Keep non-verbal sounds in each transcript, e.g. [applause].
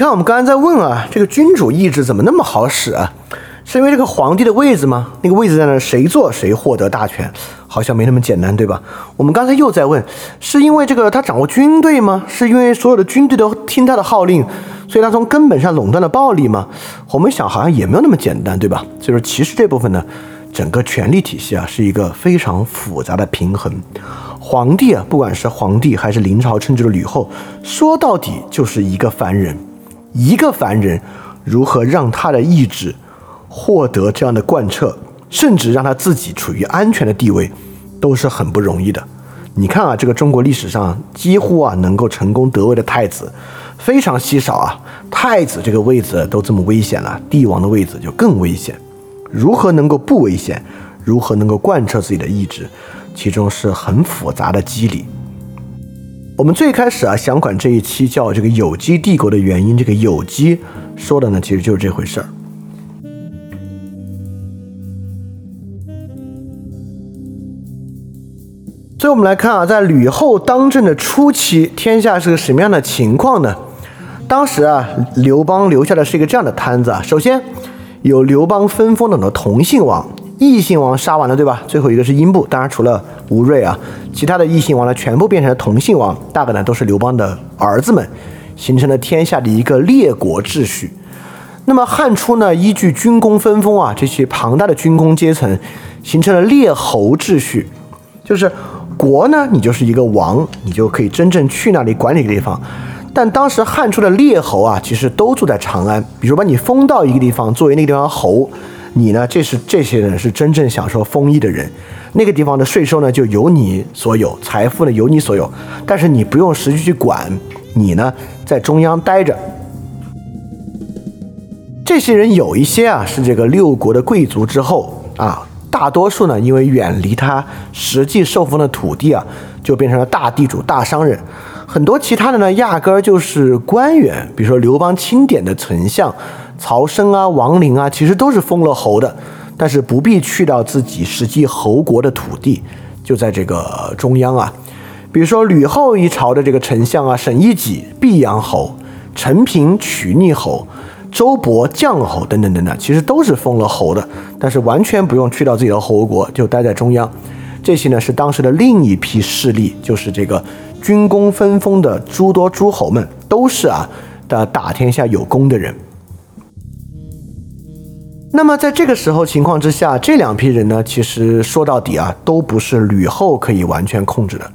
你看，我们刚才在问啊，这个君主意志怎么那么好使啊？是因为这个皇帝的位置吗？那个位置在那，谁坐谁获得大权，好像没那么简单，对吧？我们刚才又在问，是因为这个他掌握军队吗？是因为所有的军队都听他的号令，所以他从根本上垄断了暴力吗？我们想好像也没有那么简单，对吧？所以说，其实这部分呢，整个权力体系啊，是一个非常复杂的平衡。皇帝啊，不管是皇帝还是临朝称制的吕后，说到底就是一个凡人，一个凡人如何让他的意志。获得这样的贯彻，甚至让他自己处于安全的地位，都是很不容易的。你看啊，这个中国历史上几乎啊能够成功得位的太子，非常稀少啊。太子这个位子都这么危险了，帝王的位子就更危险。如何能够不危险？如何能够贯彻自己的意志？其中是很复杂的机理。我们最开始啊想管这一期叫这个有机帝国的原因，这个有机说的呢，其实就是这回事儿。所以，我们来看啊，在吕后当政的初期，天下是个什么样的情况呢？当时啊，刘邦留下的是一个这样的摊子啊。首先，有刘邦分封的很多同姓王，异姓王杀完了，对吧？最后一个是英布，当然除了吴瑞啊，其他的异姓王呢，全部变成了同姓王，大概呢都是刘邦的儿子们，形成了天下的一个列国秩序。那么汉初呢，依据军功分封啊，这些庞大的军功阶层，形成了列侯秩序，就是。国呢，你就是一个王，你就可以真正去那里管理个地方。但当时汉初的列侯啊，其实都住在长安。比如把你封到一个地方，作为那个地方侯，你呢，这是这些人是真正享受封邑的人。那个地方的税收呢，就由你所有，财富呢由你所有，但是你不用实际去管，你呢在中央待着。这些人有一些啊，是这个六国的贵族之后啊。大多数呢，因为远离他实际受封的土地啊，就变成了大地主、大商人。很多其他的呢，压根儿就是官员，比如说刘邦钦点的丞相曹参啊、王陵啊，其实都是封了侯的，但是不必去到自己实际侯国的土地，就在这个中央啊。比如说吕后一朝的这个丞相啊，沈一己毕阳侯，陈平曲逆侯。周勃绛侯等等等等，其实都是封了侯的，但是完全不用去到自己的侯国，就待在中央。这些呢是当时的另一批势力，就是这个军功分封的诸多诸侯们，都是啊的打天下有功的人。那么在这个时候情况之下，这两批人呢，其实说到底啊，都不是吕后可以完全控制的。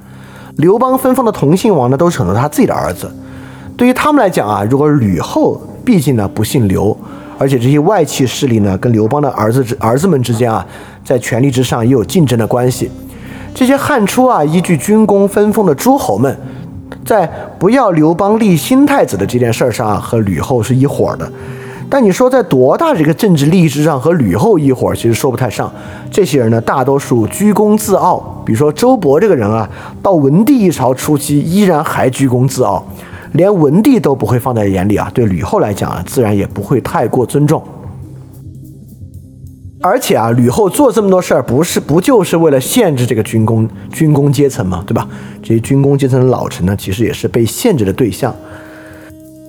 刘邦分封的同姓王呢，都是很多他自己的儿子。对于他们来讲啊，如果吕后毕竟呢不姓刘，而且这些外戚势力呢跟刘邦的儿子之儿子们之间啊，在权力之上也有竞争的关系。这些汉初啊依据军功分封的诸侯们，在不要刘邦立新太子的这件事上啊，和吕后是一伙的。但你说在多大的这个政治利益之上和吕后一伙，其实说不太上。这些人呢，大多数居功自傲。比如说周勃这个人啊，到文帝一朝初期依然还居功自傲。连文帝都不会放在眼里啊，对吕后来讲啊，自然也不会太过尊重。而且啊，吕后做这么多事儿，不是不就是为了限制这个军功军功阶层吗？对吧？这些军功阶层的老臣呢，其实也是被限制的对象。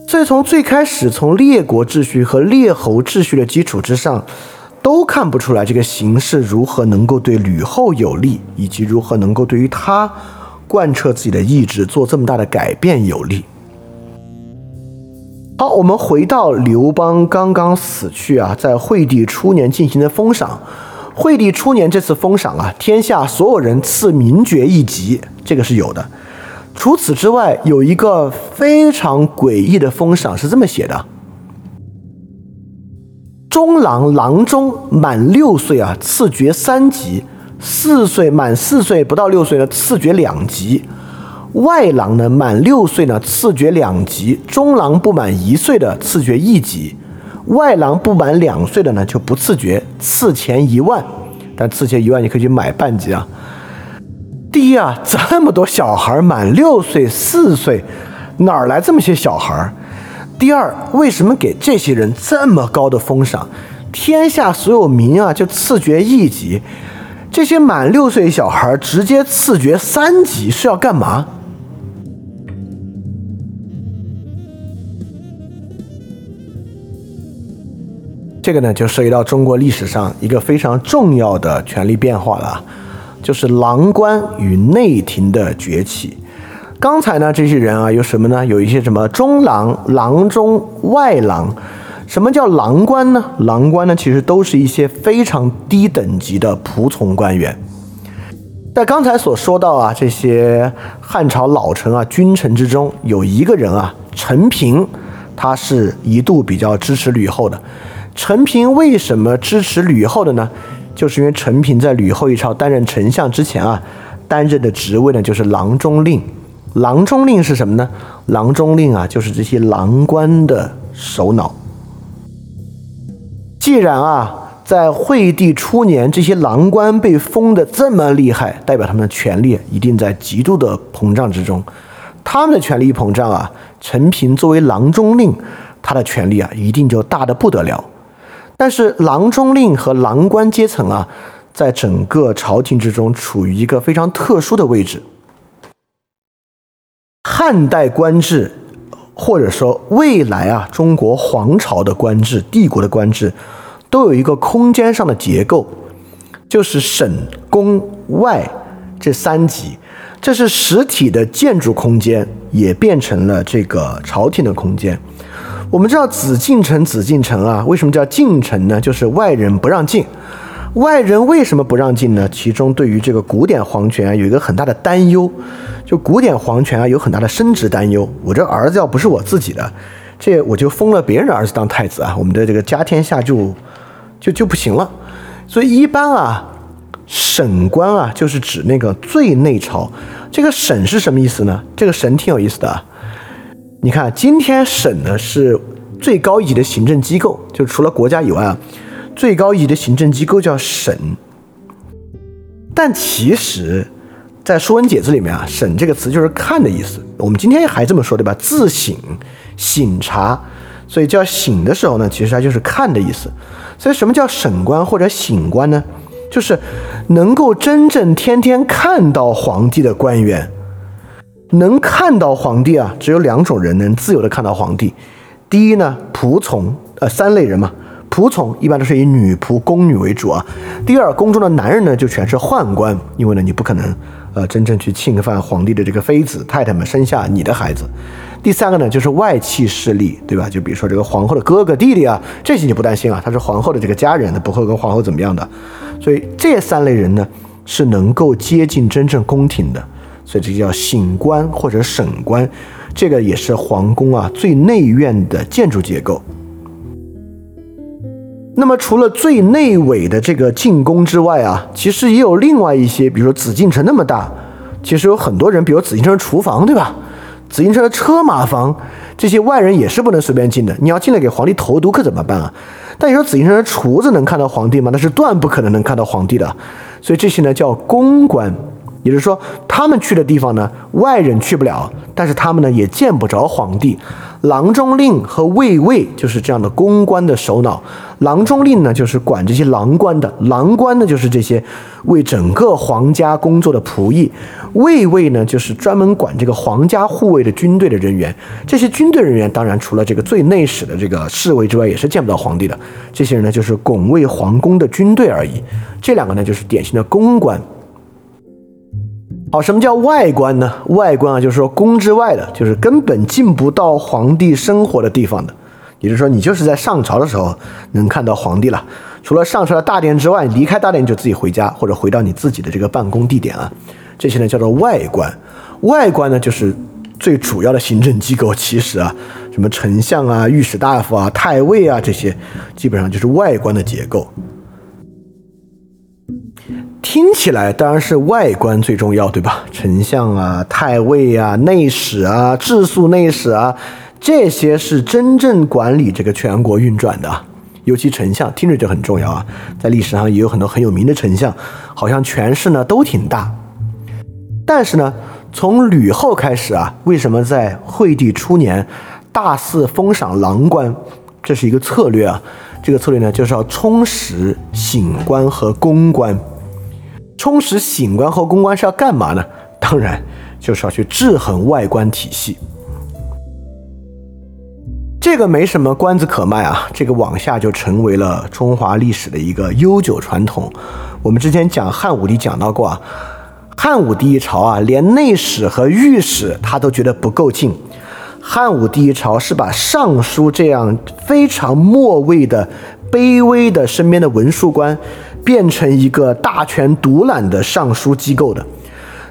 所以从最开始，从列国秩序和列侯秩序的基础之上，都看不出来这个形势如何能够对吕后有利，以及如何能够对于他贯彻自己的意志做这么大的改变有利。好，我们回到刘邦刚刚死去啊，在惠帝初年进行的封赏。惠帝初年这次封赏啊，天下所有人赐名爵一级，这个是有的。除此之外，有一个非常诡异的封赏是这么写的：中郎郎中满六岁啊，赐爵三级；四岁满四岁不到六岁呢，赐爵两级。外郎呢，满六岁呢，赐爵两级；中郎不满一岁的，赐爵一级；外郎不满两岁的呢，就不赐爵，赐钱一万。但赐钱一万，你可以去买半级啊。第一啊，这么多小孩满六岁、四岁，哪儿来这么些小孩？第二，为什么给这些人这么高的封赏？天下所有民啊，就赐爵一级；这些满六岁小孩直接赐爵三级，是要干嘛？这个呢就涉及到中国历史上一个非常重要的权力变化了，就是郎官与内廷的崛起。刚才呢这些人啊有什么呢？有一些什么中郎、郎中、外郎。什么叫郎官呢？郎官呢其实都是一些非常低等级的仆从官员。在刚才所说到啊这些汉朝老臣啊君臣之中，有一个人啊陈平，他是一度比较支持吕后的。陈平为什么支持吕后的呢？就是因为陈平在吕后一朝担任丞相之前啊，担任的职位呢就是郎中令。郎中令是什么呢？郎中令啊，就是这些郎官的首脑。既然啊，在惠帝初年，这些郎官被封的这么厉害，代表他们的权力一定在极度的膨胀之中。他们的权力一膨胀啊，陈平作为郎中令，他的权力啊，一定就大的不得了。但是郎中令和郎官阶层啊，在整个朝廷之中处于一个非常特殊的位置。汉代官制，或者说未来啊中国皇朝的官制、帝国的官制，都有一个空间上的结构，就是省、宫、外这三级，这是实体的建筑空间，也变成了这个朝廷的空间。我们知道紫禁城，紫禁城啊，为什么叫禁城呢？就是外人不让进。外人为什么不让进呢？其中对于这个古典皇权啊，有一个很大的担忧，就古典皇权啊，有很大的升职担忧。我这儿子要不是我自己的，这我就封了别人的儿子当太子啊，我们的这个家天下就就就不行了。所以一般啊，省官啊，就是指那个最内朝。这个省是什么意思呢？这个省挺有意思的。你看，今天省呢是最高一级的行政机构，就除了国家以外啊，最高一级的行政机构叫省。但其实，在《说文解字》里面啊，“省”这个词就是“看”的意思。我们今天还这么说，对吧？自省、省察，所以叫“省”的时候呢，其实它就是“看”的意思。所以，什么叫省官或者省官呢？就是能够真正天天看到皇帝的官员。能看到皇帝啊，只有两种人能自由的看到皇帝。第一呢，仆从，呃，三类人嘛。仆从一般都是以女仆、宫女为主啊。第二，宫中的男人呢，就全是宦官，因为呢，你不可能，呃，真正去侵犯皇帝的这个妃子、太太们生下你的孩子。第三个呢，就是外戚势力，对吧？就比如说这个皇后的哥哥、弟弟啊，这些你不担心啊，他是皇后的这个家人，他不会跟皇后怎么样的。所以这三类人呢，是能够接近真正宫廷的。所以这叫省官或者省官，这个也是皇宫啊最内院的建筑结构。那么除了最内围的这个进宫之外啊，其实也有另外一些，比如说紫禁城那么大，其实有很多人，比如紫禁城的厨房，对吧？紫禁城的车马房，这些外人也是不能随便进的。你要进来给皇帝投毒可怎么办啊？但你说紫禁城的厨子能看到皇帝吗？那是断不可能能看到皇帝的。所以这些呢叫宫官。也就是说，他们去的地方呢，外人去不了，但是他们呢也见不着皇帝。郎中令和卫尉就是这样的公关的首脑。郎中令呢，就是管这些郎官的；郎官呢，就是这些为整个皇家工作的仆役；卫尉呢，就是专门管这个皇家护卫的军队的人员。这些军队人员，当然除了这个最内史的这个侍卫之外，也是见不到皇帝的。这些人呢，就是拱卫皇宫的军队而已。这两个呢，就是典型的公官。好，什么叫外观呢？外观啊，就是说宫之外的，就是根本进不到皇帝生活的地方的。也就是说，你就是在上朝的时候能看到皇帝了。除了上朝的大殿之外，离开大殿就自己回家或者回到你自己的这个办公地点啊。这些呢叫做外观。外观呢就是最主要的行政机构。其实啊，什么丞相啊、御史大夫啊、太尉啊这些，基本上就是外观的结构。听起来当然是外观最重要，对吧？丞相啊、太尉啊、内史啊、治粟内史啊，这些是真正管理这个全国运转的。尤其丞相听着就很重要啊，在历史上也有很多很有名的丞相，好像权势呢都挺大。但是呢，从吕后开始啊，为什么在惠帝初年大肆封赏郎官？这是一个策略啊。这个策略呢，就是要充实省官和公官。充实醒官和公关是要干嘛呢？当然就是要去制衡外官体系。这个没什么关子可卖啊，这个往下就成为了中华历史的一个悠久传统。我们之前讲汉武帝讲到过啊，汉武帝一朝啊，连内史和御史他都觉得不够劲。汉武帝一朝是把尚书这样非常末位的、卑微的身边的文书官，变成一个大权独揽的尚书机构的。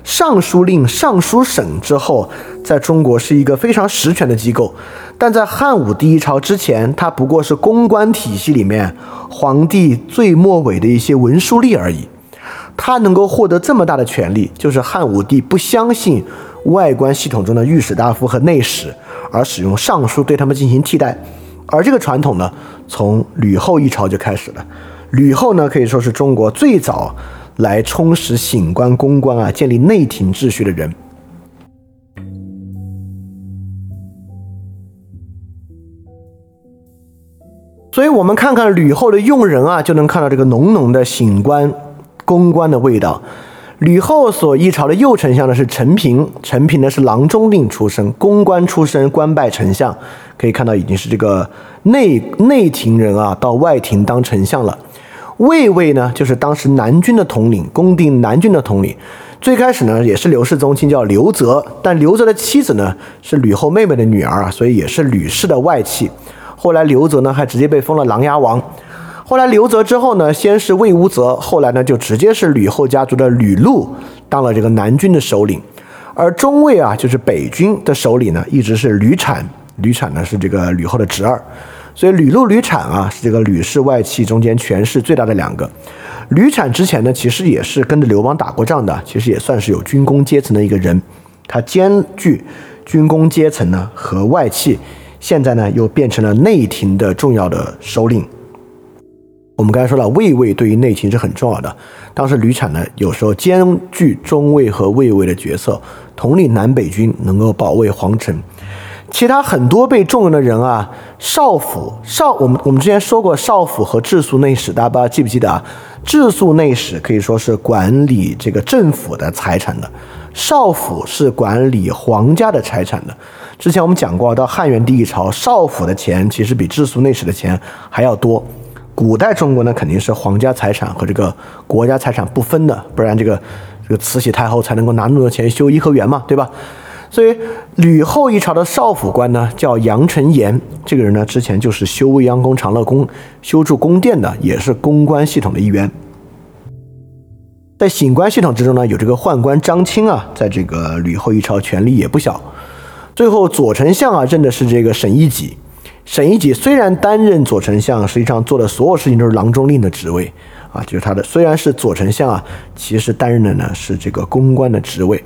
尚书令、尚书省之后，在中国是一个非常实权的机构，但在汉武帝一朝之前，它不过是公关体系里面皇帝最末尾的一些文书吏而已。他能够获得这么大的权力，就是汉武帝不相信外观系统中的御史大夫和内史，而使用尚书对他们进行替代。而这个传统呢，从吕后一朝就开始了。吕后呢，可以说是中国最早。来充实醒官、公关啊，建立内廷秩序的人。所以，我们看看吕后的用人啊，就能看到这个浓浓的醒官、公关的味道。吕后所一朝的右丞相呢是陈平，陈平呢是郎中令出身，公关出身，官拜丞相，可以看到已经是这个内内廷人啊，到外廷当丞相了。卫尉呢，就是当时南军的统领，攻定南军的统领。最开始呢，也是刘氏宗亲，叫刘泽。但刘泽的妻子呢，是吕后妹妹的女儿啊，所以也是吕氏的外戚。后来刘泽呢，还直接被封了琅琊王。后来刘泽之后呢，先是魏无泽，后来呢，就直接是吕后家族的吕禄当了这个南军的首领。而中尉啊，就是北军的首领呢，一直是吕产。吕产呢，是这个吕后的侄儿。所以吕禄、吕产啊，是这个吕氏外戚中间权势最大的两个。吕产之前呢，其实也是跟着刘邦打过仗的，其实也算是有军功阶层的一个人。他兼具军功阶层呢和外戚，现在呢又变成了内廷的重要的首领。我们刚才说了，卫尉对于内廷是很重要的。当时吕产呢，有时候兼具中尉和卫尉的角色，统领南北军，能够保卫皇城。其他很多被重用的人啊，少府少，我们我们之前说过少府和治粟内史，大家不知道记不记得啊？治粟内史可以说是管理这个政府的财产的，少府是管理皇家的财产的。之前我们讲过，到汉元帝一朝，少府的钱其实比治粟内史的钱还要多。古代中国呢，肯定是皇家财产和这个国家财产不分的，不然这个这个慈禧太后才能够拿那么多钱修颐和园嘛，对吧？所以吕后一朝的少府官呢，叫杨承言。这个人呢，之前就是修未央宫、长乐宫、修筑宫殿的，也是公关系统的一员。在醒官系统之中呢，有这个宦官张清啊，在这个吕后一朝权力也不小。最后左丞相啊，任的是这个沈一己。沈一己虽然担任左丞相，实际上做的所有事情都是郎中令的职位啊，就是他的虽然是左丞相啊，其实担任的呢是这个公关的职位。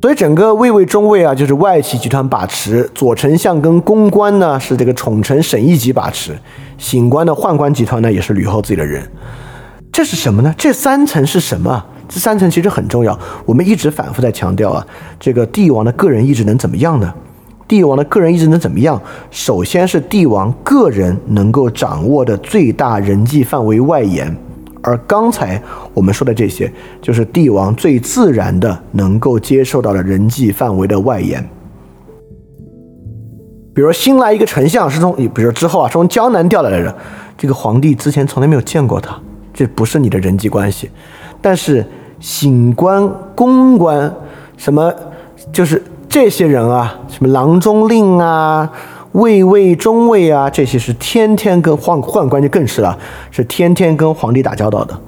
所以整个卫尉中魏啊，就是外戚集团把持；左丞相跟公关呢，是这个宠臣沈一级把持；醒官的宦官集团呢，也是吕后自己的人。这是什么呢？这三层是什么？这三层其实很重要。我们一直反复在强调啊，这个帝王的个人意志能怎么样呢？帝王的个人意志能怎么样？首先是帝王个人能够掌握的最大人际范围外延。而刚才我们说的这些，就是帝王最自然的能够接受到的人际范围的外延。比如新来一个丞相是从，比如之后啊，从江南调来的人，这个皇帝之前从来没有见过他，这不是你的人际关系。但是醒官、公官，什么就是这些人啊，什么郎中令啊。卫尉、中尉啊，这些是天天跟宦宦官就更是了，是天天跟皇帝打交道的。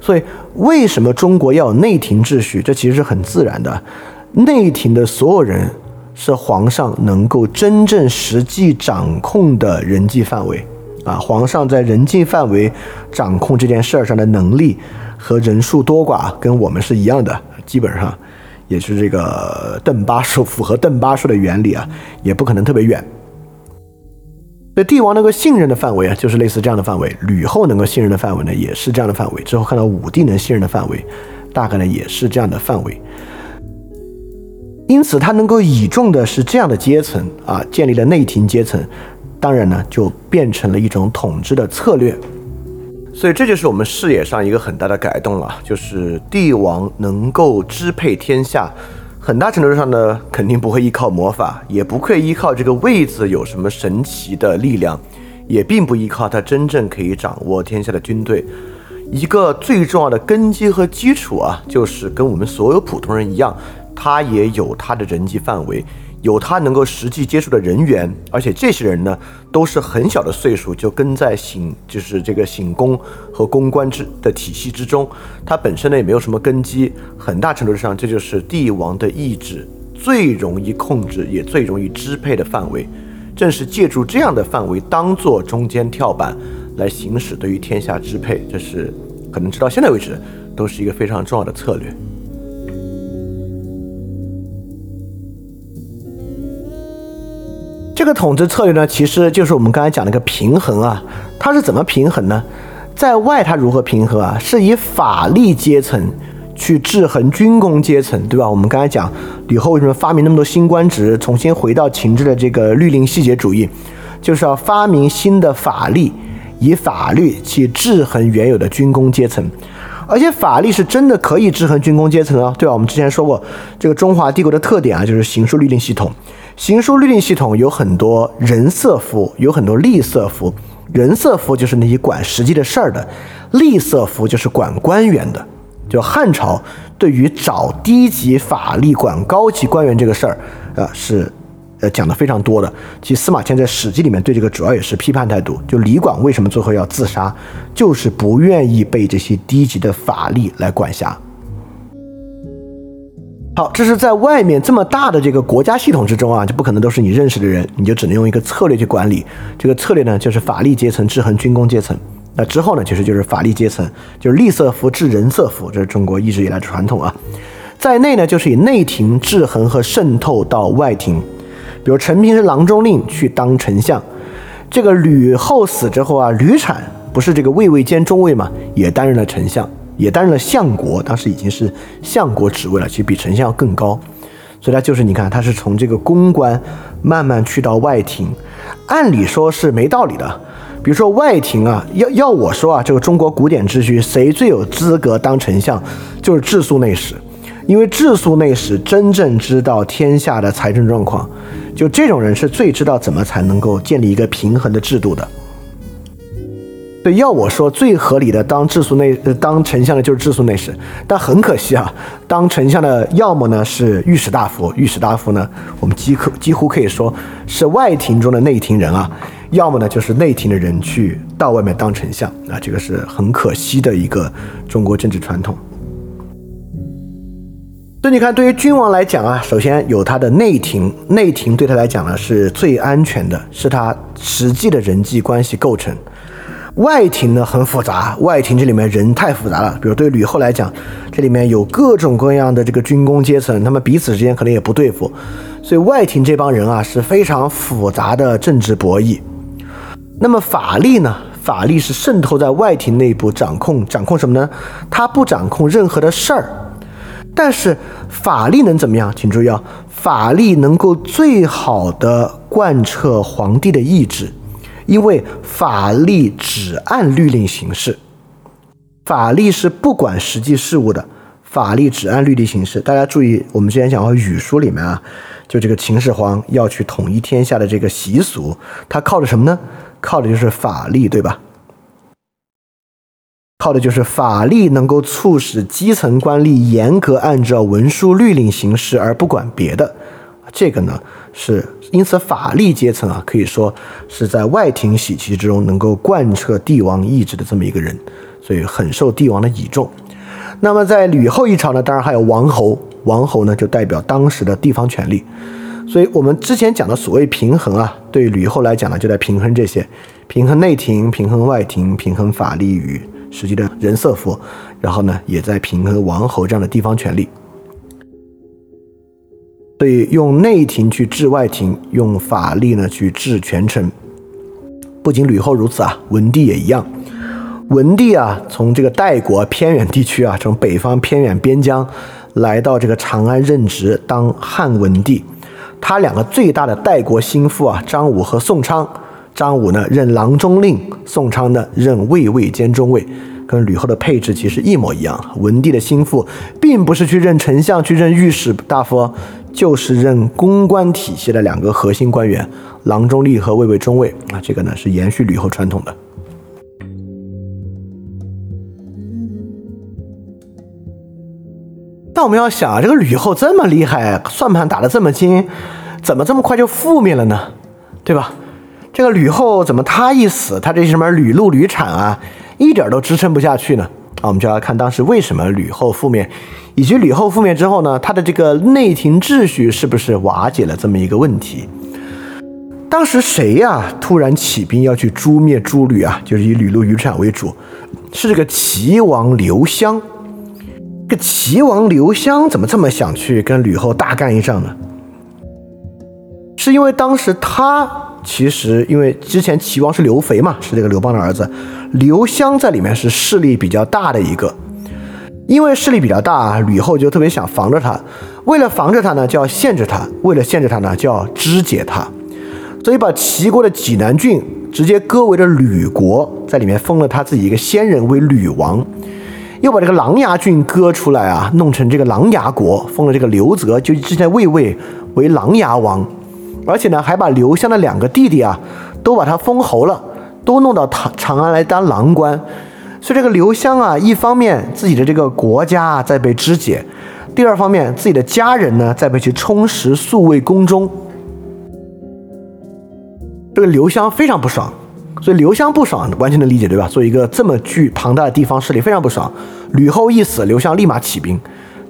所以，为什么中国要有内廷秩序？这其实是很自然的。内廷的所有人是皇上能够真正实际掌控的人际范围啊。皇上在人际范围掌控这件事儿上的能力和人数多寡，跟我们是一样的，基本上也是这个邓巴数，符合邓巴数的原理啊，也不可能特别远。所以帝王能够信任的范围啊，就是类似这样的范围；吕后能够信任的范围呢，也是这样的范围。之后看到武帝能信任的范围，大概呢也是这样的范围。因此，他能够倚重的是这样的阶层啊，建立了内廷阶层，当然呢，就变成了一种统治的策略。所以，这就是我们视野上一个很大的改动了，就是帝王能够支配天下。很大程度上呢，肯定不会依靠魔法，也不会依靠这个位子有什么神奇的力量，也并不依靠他真正可以掌握天下的军队。一个最重要的根基和基础啊，就是跟我们所有普通人一样，他也有他的人际范围。有他能够实际接触的人员，而且这些人呢，都是很小的岁数就跟在醒，就是这个醒宫和公关之的体系之中。他本身呢也没有什么根基，很大程度上这就是帝王的意志最容易控制也最容易支配的范围。正是借助这样的范围当做中间跳板来行使对于天下支配，这是可能直到现在为止都是一个非常重要的策略。这个统治策略呢，其实就是我们刚才讲的一个平衡啊。它是怎么平衡呢？在外它如何平衡啊？是以法力阶层去制衡军工阶层，对吧？我们刚才讲吕后为什么发明那么多新官职，重新回到秦制的这个律令细节主义，就是要发明新的法力，以法律去制衡原有的军工阶层。而且法律是真的可以制衡军工阶层啊，对吧？我们之前说过，这个中华帝国的特点啊，就是刑书律令系统。行书律令系统有很多人色符，有很多吏色符。人色符就是那些管实际的事儿的，吏色符就是管官员的。就汉朝对于找低级法力管高级官员这个事儿，呃，是呃讲的非常多的。其实司马迁在《史记》里面对这个主要也是批判态度。就李广为什么最后要自杀，就是不愿意被这些低级的法力来管辖。好，这是在外面这么大的这个国家系统之中啊，就不可能都是你认识的人，你就只能用一个策略去管理。这个策略呢，就是法力阶层制衡军工阶层。那之后呢，其实就是法力阶层，就是吏色服制人色服，这是中国一直以来的传统啊。在内呢，就是以内廷制衡和渗透到外廷。比如陈平是郎中令去当丞相，这个吕后死之后啊，吕产不是这个卫尉兼中尉嘛，也担任了丞相。也担任了相国，当时已经是相国职位了，其实比丞相要更高，所以他就是你看，他是从这个公关慢慢去到外廷，按理说是没道理的。比如说外廷啊，要要我说啊，这个中国古典秩序谁最有资格当丞相，就是治粟内史，因为治粟内史真正知道天下的财政状况，就这种人是最知道怎么才能够建立一个平衡的制度的。对，要我说最合理的当质素内当丞相的就是质素内史，但很可惜啊，当丞相的要么呢是御史大夫，御史大夫呢我们几可几乎可以说是外廷中的内廷人啊，要么呢就是内廷的人去到外面当丞相啊，这个是很可惜的一个中国政治传统。所以你看，对于君王来讲啊，首先有他的内廷，内廷对他来讲呢是最安全的，是他实际的人际关系构成。外廷呢很复杂，外廷这里面人太复杂了。比如对吕后来讲，这里面有各种各样的这个军工阶层，他们彼此之间可能也不对付，所以外廷这帮人啊是非常复杂的政治博弈。那么法力呢？法力是渗透在外廷内部，掌控掌控什么呢？他不掌控任何的事儿，但是法力能怎么样？请注意啊，法力能够最好的贯彻皇帝的意志。因为法律只按律令行事，法律是不管实际事务的，法律只按律令行事。大家注意，我们之前讲过语书里面啊，就这个秦始皇要去统一天下的这个习俗，他靠的什么呢？靠的就是法律，对吧？靠的就是法律能够促使基层官吏严格按照文书律令行事，而不管别的。这个呢？是，因此法力阶层啊，可以说是在外廷喜旗之中能够贯彻帝王意志的这么一个人，所以很受帝王的倚重。那么在吕后一朝呢，当然还有王侯，王侯呢就代表当时的地方权力。所以我们之前讲的所谓平衡啊，对吕后来讲呢，就在平衡这些，平衡内廷、平衡外廷、平衡法力与实际的人色服，然后呢，也在平衡王侯这样的地方权力。所以用内廷去治外廷，用法力呢去治权臣。不仅吕后如此啊，文帝也一样。文帝啊，从这个代国偏远地区啊，从北方偏远边疆来到这个长安任职当汉文帝。他两个最大的代国心腹啊，张武和宋昌。张武呢任郎中令，宋昌呢任卫尉兼中尉。跟吕后的配置其实一模一样。文帝的心腹并不是去任丞相、去任御史大夫，就是任公关体系的两个核心官员，郎中立和卫尉中尉啊。这个呢是延续吕后传统的。但我们要想啊，这个吕后这么厉害，算盘打得这么精，怎么这么快就覆灭了呢？对吧？这个吕后怎么她一死，她这些什么吕禄、吕产啊，一点都支撑不下去呢？啊，我们就要看当时为什么吕后覆灭，以及吕后覆灭之后呢，他的这个内廷秩序是不是瓦解了这么一个问题？当时谁呀突然起兵要去诛灭诸吕啊？就是以吕禄、吕产为主，是这个齐王刘襄。这个齐王刘襄怎么这么想去跟吕后大干一仗呢？是因为当时他。其实，因为之前齐王是刘肥嘛，是这个刘邦的儿子，刘襄在里面是势力比较大的一个。因为势力比较大，吕后就特别想防着他。为了防着他呢，就要限制他；为了限制他呢，就要肢解他。所以把齐国的济南郡直接割为了吕国，在里面封了他自己一个先人为吕王，又把这个琅琊郡割出来啊，弄成这个琅琊国，封了这个刘泽，就之前魏魏为琅琊王。而且呢，还把刘襄的两个弟弟啊，都把他封侯了，都弄到长长安来当郎官。所以这个刘襄啊，一方面自己的这个国家啊在被肢解，第二方面自己的家人呢在被去充实宿卫宫中。这个刘襄非常不爽，所以刘襄不爽完全能理解，对吧？作为一个这么巨庞大的地方势力非常不爽。吕后一死，刘襄立马起兵，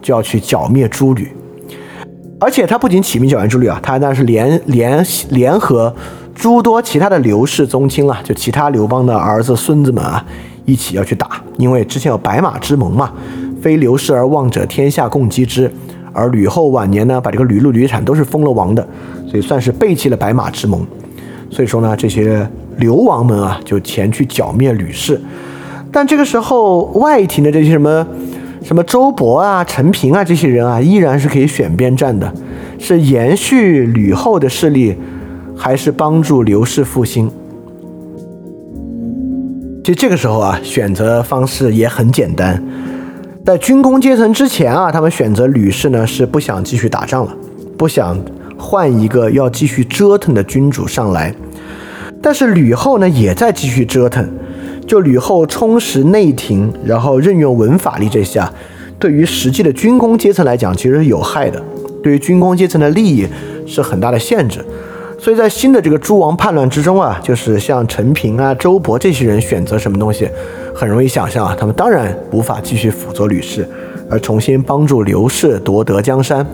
就要去剿灭诸吕。而且他不仅起兵剿灭诸吕啊，他还那是联联联合诸多其他的刘氏宗亲啊，就其他刘邦的儿子孙子们啊，一起要去打。因为之前有白马之盟嘛，非刘氏而望者，天下共击之。而吕后晚年呢，把这个吕禄、吕产都是封了王的，所以算是背弃了白马之盟。所以说呢，这些流王们啊，就前去剿灭吕氏。但这个时候，外廷的这些什么？什么周勃啊、陈平啊这些人啊，依然是可以选边站的，是延续吕后的势力，还是帮助刘氏复兴？其实这个时候啊，选择方式也很简单，在军功阶层之前啊，他们选择吕氏呢，是不想继续打仗了，不想换一个要继续折腾的君主上来，但是吕后呢，也在继续折腾。就吕后充实内廷，然后任用文法力这些啊，对于实际的军工阶层来讲，其实是有害的，对于军工阶层的利益是很大的限制。所以在新的这个诸王叛乱之中啊，就是像陈平啊、周勃这些人选择什么东西，很容易想象啊，他们当然无法继续辅佐吕氏，而重新帮助刘氏夺得江山。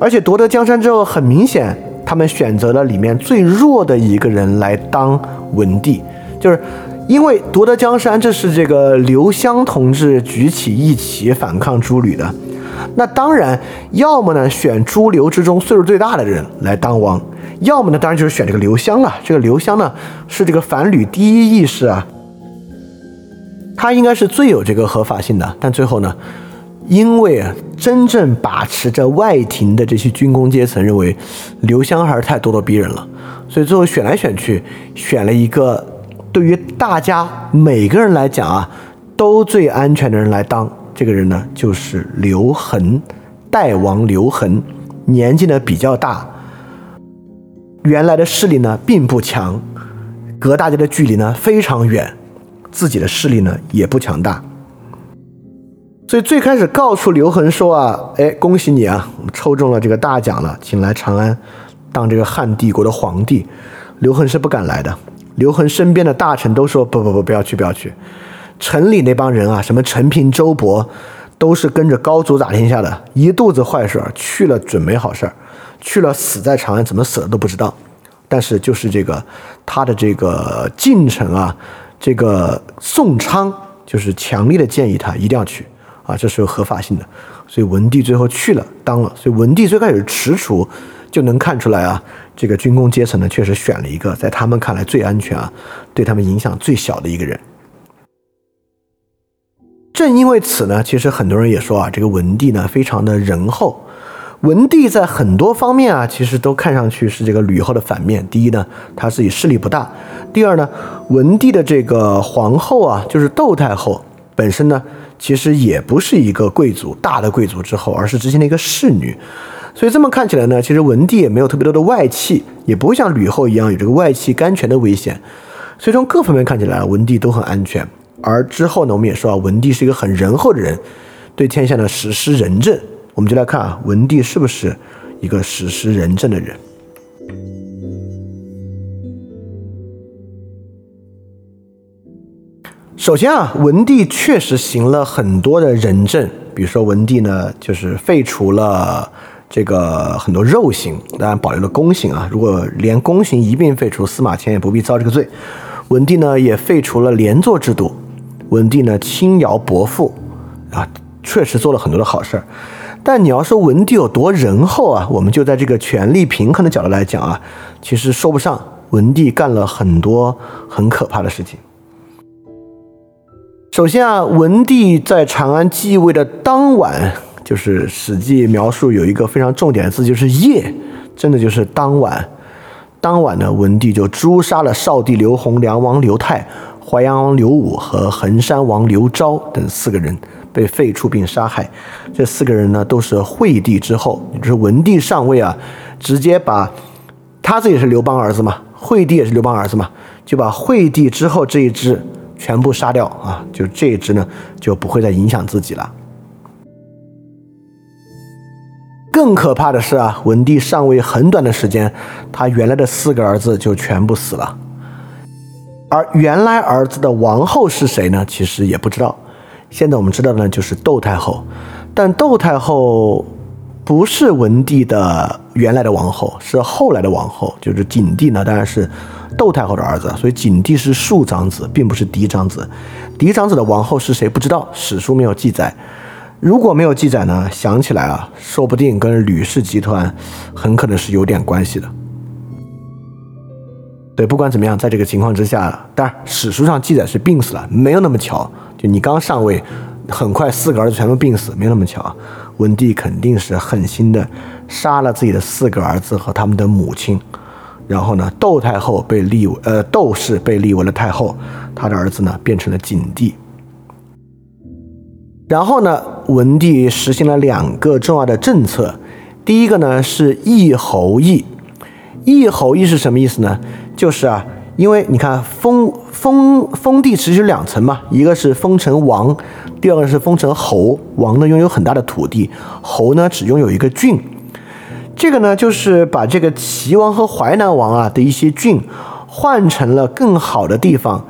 而且夺得江山之后，很明显，他们选择了里面最弱的一个人来当文帝，就是。因为夺得江山，这是这个刘湘同志举起义旗反抗朱吕的，那当然，要么呢选诸刘之中岁数最大的人来当王，要么呢当然就是选这个刘湘了。这个刘湘呢是这个反吕第一义士啊，他应该是最有这个合法性的。但最后呢，因为啊真正把持着外廷的这些军工阶层认为刘湘还是太咄咄逼人了，所以最后选来选去选了一个。对于大家每个人来讲啊，都最安全的人来当这个人呢，就是刘恒，代王刘恒，年纪呢比较大，原来的势力呢并不强，隔大家的距离呢非常远，自己的势力呢也不强大，所以最开始告诉刘恒说啊，哎，恭喜你啊，抽中了这个大奖了，请来长安当这个汉帝国的皇帝，刘恒是不敢来的。刘恒身边的大臣都说：“不不不，不要去，不要去。”城里那帮人啊，什么陈平、周勃，都是跟着高祖打天下的，一肚子坏事儿，去了准没好事儿，去了死在长安，怎么死的都不知道。但是就是这个他的这个近臣啊，这个宋昌就是强烈的建议他一定要去啊，这是有合法性的。所以文帝最后去了，当了。所以文帝最开始是踟蹰，就能看出来啊。这个军工阶层呢，确实选了一个在他们看来最安全啊，对他们影响最小的一个人。正因为此呢，其实很多人也说啊，这个文帝呢非常的仁厚。文帝在很多方面啊，其实都看上去是这个吕后的反面。第一呢，他自己势力不大；第二呢，文帝的这个皇后啊，就是窦太后，本身呢，其实也不是一个贵族，大的贵族之后，而是之前的一个侍女。所以这么看起来呢，其实文帝也没有特别多的外戚，也不会像吕后一样有这个外戚干权的危险。所以从各方面看起来，文帝都很安全。而之后呢，我们也说啊，文帝是一个很仁厚的人，对天下呢实施仁政。我们就来看啊，文帝是不是一个实施仁政的人？首先啊，文帝确实行了很多的仁政，比如说文帝呢，就是废除了这个很多肉刑，当然保留了宫刑啊。如果连宫刑一并废除，司马迁也不必遭这个罪。文帝呢，也废除了连坐制度。文帝呢，轻徭薄赋，啊，确实做了很多的好事儿。但你要说文帝有多仁厚啊，我们就在这个权力平衡的角度来讲啊，其实说不上。文帝干了很多很可怕的事情。首先啊，文帝在长安继位的当晚，就是《史记》描述有一个非常重点的字，就是夜，真的就是当晚。当晚呢，文帝就诛杀了少帝刘弘、梁王刘泰、淮阳王刘武和衡山王刘昭等四个人，被废黜并杀害。这四个人呢，都是惠帝之后，就是文帝上位啊，直接把他自己是刘邦儿子嘛，惠帝也是刘邦儿子嘛，就把惠帝之后这一支。全部杀掉啊！就这一支呢，就不会再影响自己了。更可怕的是啊，文帝上位很短的时间，他原来的四个儿子就全部死了。而原来儿子的王后是谁呢？其实也不知道。现在我们知道的呢，就是窦太后。但窦太后不是文帝的原来的王后，是后来的王后，就是景帝呢，当然是。窦太后的儿子，所以景帝是庶长子，并不是嫡长子。嫡长子的王后是谁？不知道，史书没有记载。如果没有记载呢？想起来啊，说不定跟吕氏集团很可能是有点关系的。对，不管怎么样，在这个情况之下，当然史书上记载是病死了，没有那么巧。就你刚上位，很快四个儿子全都病死，没有那么巧。文帝肯定是狠心的杀了自己的四个儿子和他们的母亲。然后呢，窦太后被立为呃窦氏被立为了太后，他的儿子呢变成了景帝。然后呢，文帝实行了两个重要的政策，第一个呢是义侯义，义侯义是什么意思呢？就是啊，因为你看封封封地其实两层嘛，一个是封成王，第二个是封成侯。王呢拥有很大的土地，侯呢只拥有一个郡。这个呢，就是把这个齐王和淮南王啊的一些郡换成了更好的地方，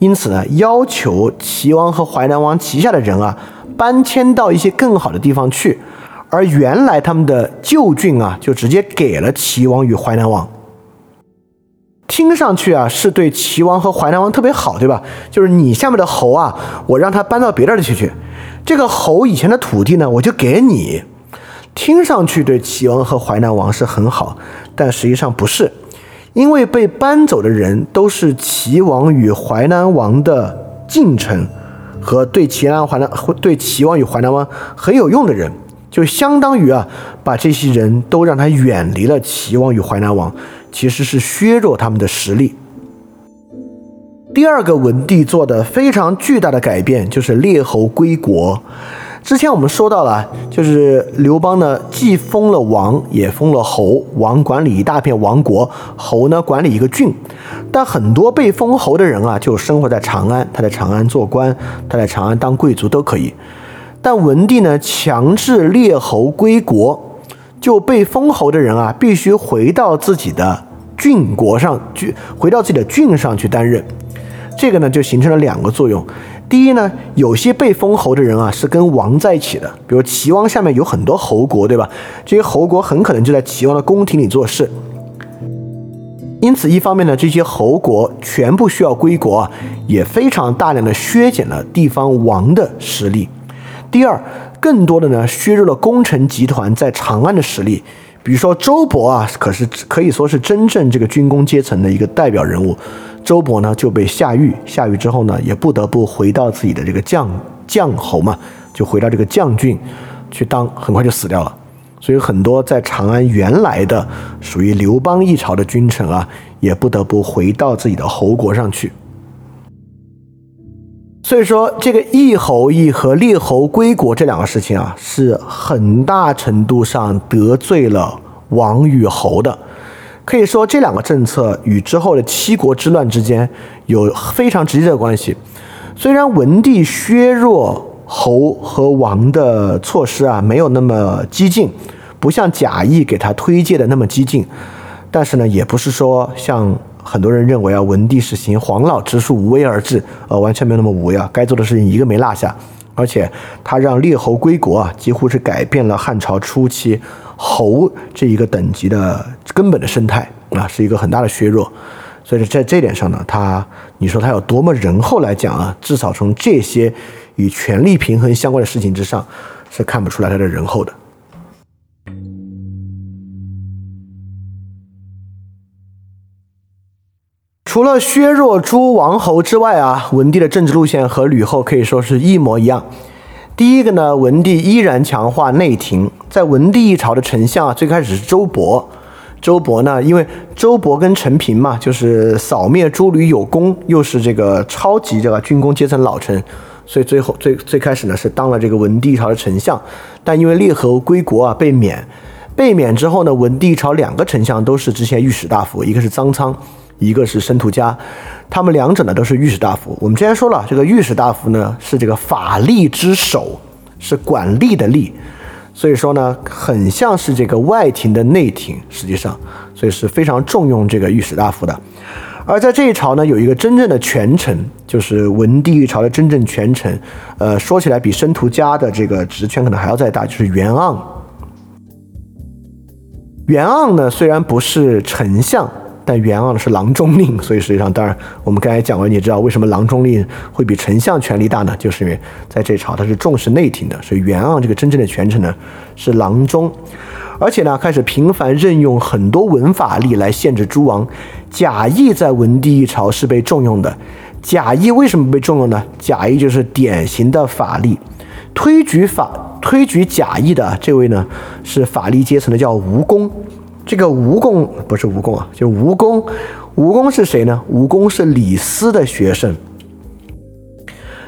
因此呢，要求齐王和淮南王旗下的人啊搬迁到一些更好的地方去，而原来他们的旧郡啊就直接给了齐王与淮南王。听上去啊是对齐王和淮南王特别好，对吧？就是你下面的侯啊，我让他搬到别的地去，这个侯以前的土地呢，我就给你。听上去对齐王和淮南王是很好，但实际上不是，因为被搬走的人都是齐王与淮南王的近臣，和对齐南淮南对齐王与淮南王很有用的人，就相当于啊，把这些人都让他远离了齐王与淮南王，其实是削弱他们的实力。第二个文帝做的非常巨大的改变就是列侯归国。之前我们说到了，就是刘邦呢，既封了王，也封了侯。王管理一大片王国，侯呢管理一个郡。但很多被封侯的人啊，就生活在长安，他在长安做官，他在长安当贵族都可以。但文帝呢，强制列侯归国，就被封侯的人啊，必须回到自己的郡国上去，回到自己的郡上去担任。这个呢，就形成了两个作用。第一呢，有些被封侯的人啊，是跟王在一起的，比如齐王下面有很多侯国，对吧？这些侯国很可能就在齐王的宫廷里做事。因此，一方面呢，这些侯国全部需要归国啊，也非常大量的削减了地方王的实力。第二，更多的呢，削弱了功臣集团在长安的实力。比如说周勃啊，可是可以说是真正这个军工阶层的一个代表人物。周勃呢就被下狱，下狱之后呢，也不得不回到自己的这个将将侯嘛，就回到这个将军去当，很快就死掉了。所以很多在长安原来的属于刘邦一朝的君臣啊，也不得不回到自己的侯国上去。所以说，这个异侯异和列侯归国这两个事情啊，是很大程度上得罪了王与侯的。可以说，这两个政策与之后的七国之乱之间有非常直接的关系。虽然文帝削弱侯和王的措施啊，没有那么激进，不像贾谊给他推荐的那么激进，但是呢，也不是说像。很多人认为啊，文帝是行黄老之术，无为而治，呃，完全没有那么无为啊，该做的事情一个没落下，而且他让列侯归国啊，几乎是改变了汉朝初期侯这一个等级的根本的生态啊，是一个很大的削弱。所以说在这点上呢，他你说他有多么仁厚来讲啊，至少从这些与权力平衡相关的事情之上，是看不出来他的仁厚的。除了削弱诸王侯之外啊，文帝的政治路线和吕后可以说是一模一样。第一个呢，文帝依然强化内廷，在文帝一朝的丞相啊，最开始是周勃。周勃呢，因为周勃跟陈平嘛，就是扫灭诸吕有功，又是这个超级这个军功阶层老臣，所以最后最最开始呢是当了这个文帝朝的丞相。但因为列侯归国啊，被免，被免之后呢，文帝朝两个丞相都是之前御史大夫，一个是臧苍。一个是申屠家，他们两者呢都是御史大夫。我们之前说了，这个御史大夫呢是这个法力之首，是管吏的吏，所以说呢很像是这个外廷的内廷，实际上，所以是非常重用这个御史大夫的。而在这一朝呢，有一个真正的权臣，就是文帝一朝的真正权臣，呃，说起来比申屠家的这个职权可能还要再大，就是袁盎。袁盎呢虽然不是丞相。但袁盎是郎中令，所以实际上，当然我们刚才讲完，你知道为什么郎中令会比丞相权力大呢？就是因为在这朝他是重视内廷的，所以袁盎这个真正的权臣呢是郎中，而且呢开始频繁任用很多文法力来限制诸王。贾谊在文帝一朝是被重用的，贾谊为什么被重用呢？贾谊就是典型的法力，推举法推举贾谊的这位呢是法力阶层的叫吴公。这个吴公不是吴公啊，就吴公。吴公是谁呢？吴公是李斯的学生。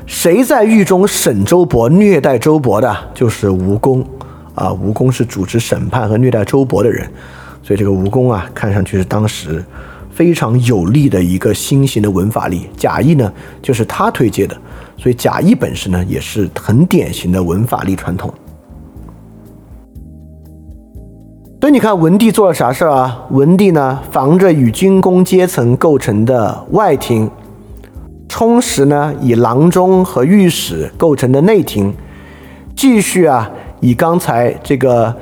谁在狱中审周勃、虐待周勃的？就是吴公啊。吴公是主持审判和虐待周勃的人，所以这个吴公啊，看上去是当时非常有力的一个新型的文法力。贾谊呢，就是他推荐的，所以贾谊本身呢，也是很典型的文法力传统。所以你看，文帝做了啥事儿啊？文帝呢，防着与军功阶层构成的外廷，充实呢以郎中和御史构成的内廷，继续啊以刚才这个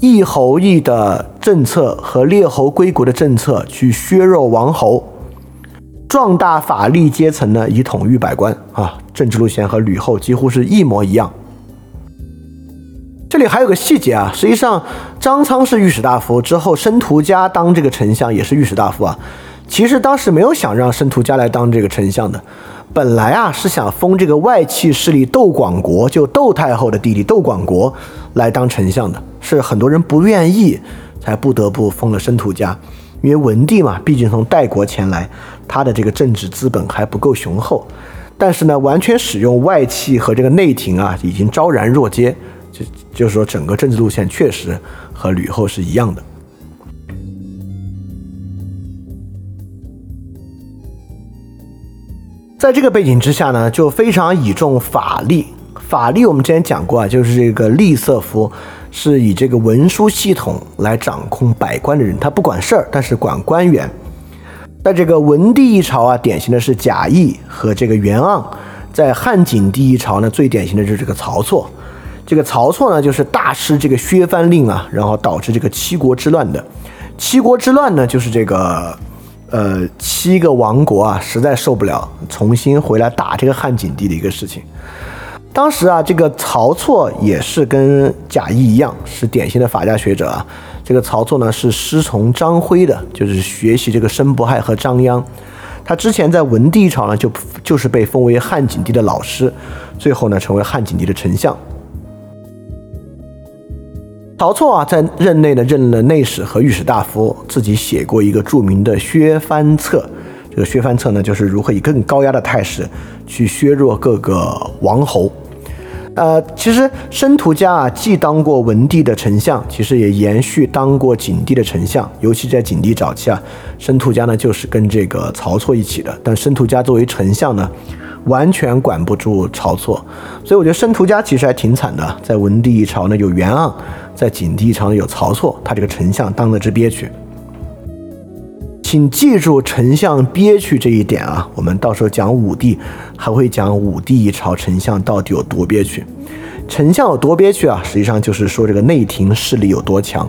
义侯义的政策和列侯归国的政策去削弱王侯，壮大法力阶层呢，以统御百官啊。政治路线和吕后几乎是一模一样。这里还有个细节啊，实际上张苍是御史大夫，之后申屠家当这个丞相也是御史大夫啊。其实当时没有想让申屠家来当这个丞相的，本来啊是想封这个外戚势力窦广国，就窦太后的弟弟窦广国来当丞相的，是很多人不愿意，才不得不封了申屠家。因为文帝嘛，毕竟从代国前来，他的这个政治资本还不够雄厚，但是呢，完全使用外戚和这个内廷啊，已经昭然若揭。就就是说，整个政治路线确实和吕后是一样的。在这个背景之下呢，就非常倚重法力。法力我们之前讲过啊，就是这个利瑟夫是以这个文书系统来掌控百官的人，他不管事儿，但是管官员。在这个文帝一朝啊，典型的是贾谊和这个袁盎；在汉景帝一朝呢，最典型的就是这个曹错。这个曹错呢，就是大施这个削藩令啊，然后导致这个七国之乱的。七国之乱呢，就是这个，呃，七个王国啊，实在受不了，重新回来打这个汉景帝的一个事情。当时啊，这个曹错也是跟贾谊一样，是典型的法家学者啊。这个曹错呢，是师从张辉的，就是学习这个申不害和张鞅。他之前在文帝朝呢，就就是被封为汉景帝的老师，最后呢，成为汉景帝的丞相。曹错啊，在任内呢任了内史和御史大夫，自己写过一个著名的削藩策。这个薛范策呢，就是如何以更高压的态势去削弱各个王侯。呃，其实申屠家啊，既当过文帝的丞相，其实也延续当过景帝的丞相。尤其在景帝早期啊，申屠家呢就是跟这个曹错一起的。但申屠家作为丞相呢，完全管不住曹错，所以我觉得申屠家其实还挺惨的。在文帝一朝呢有袁盎，在景帝一朝呢有曹错，他这个丞相当的之憋屈。请记住丞相憋屈这一点啊！我们到时候讲武帝，还会讲武帝一朝丞相到底有多憋屈。丞相有多憋屈啊？实际上就是说这个内廷势力有多强。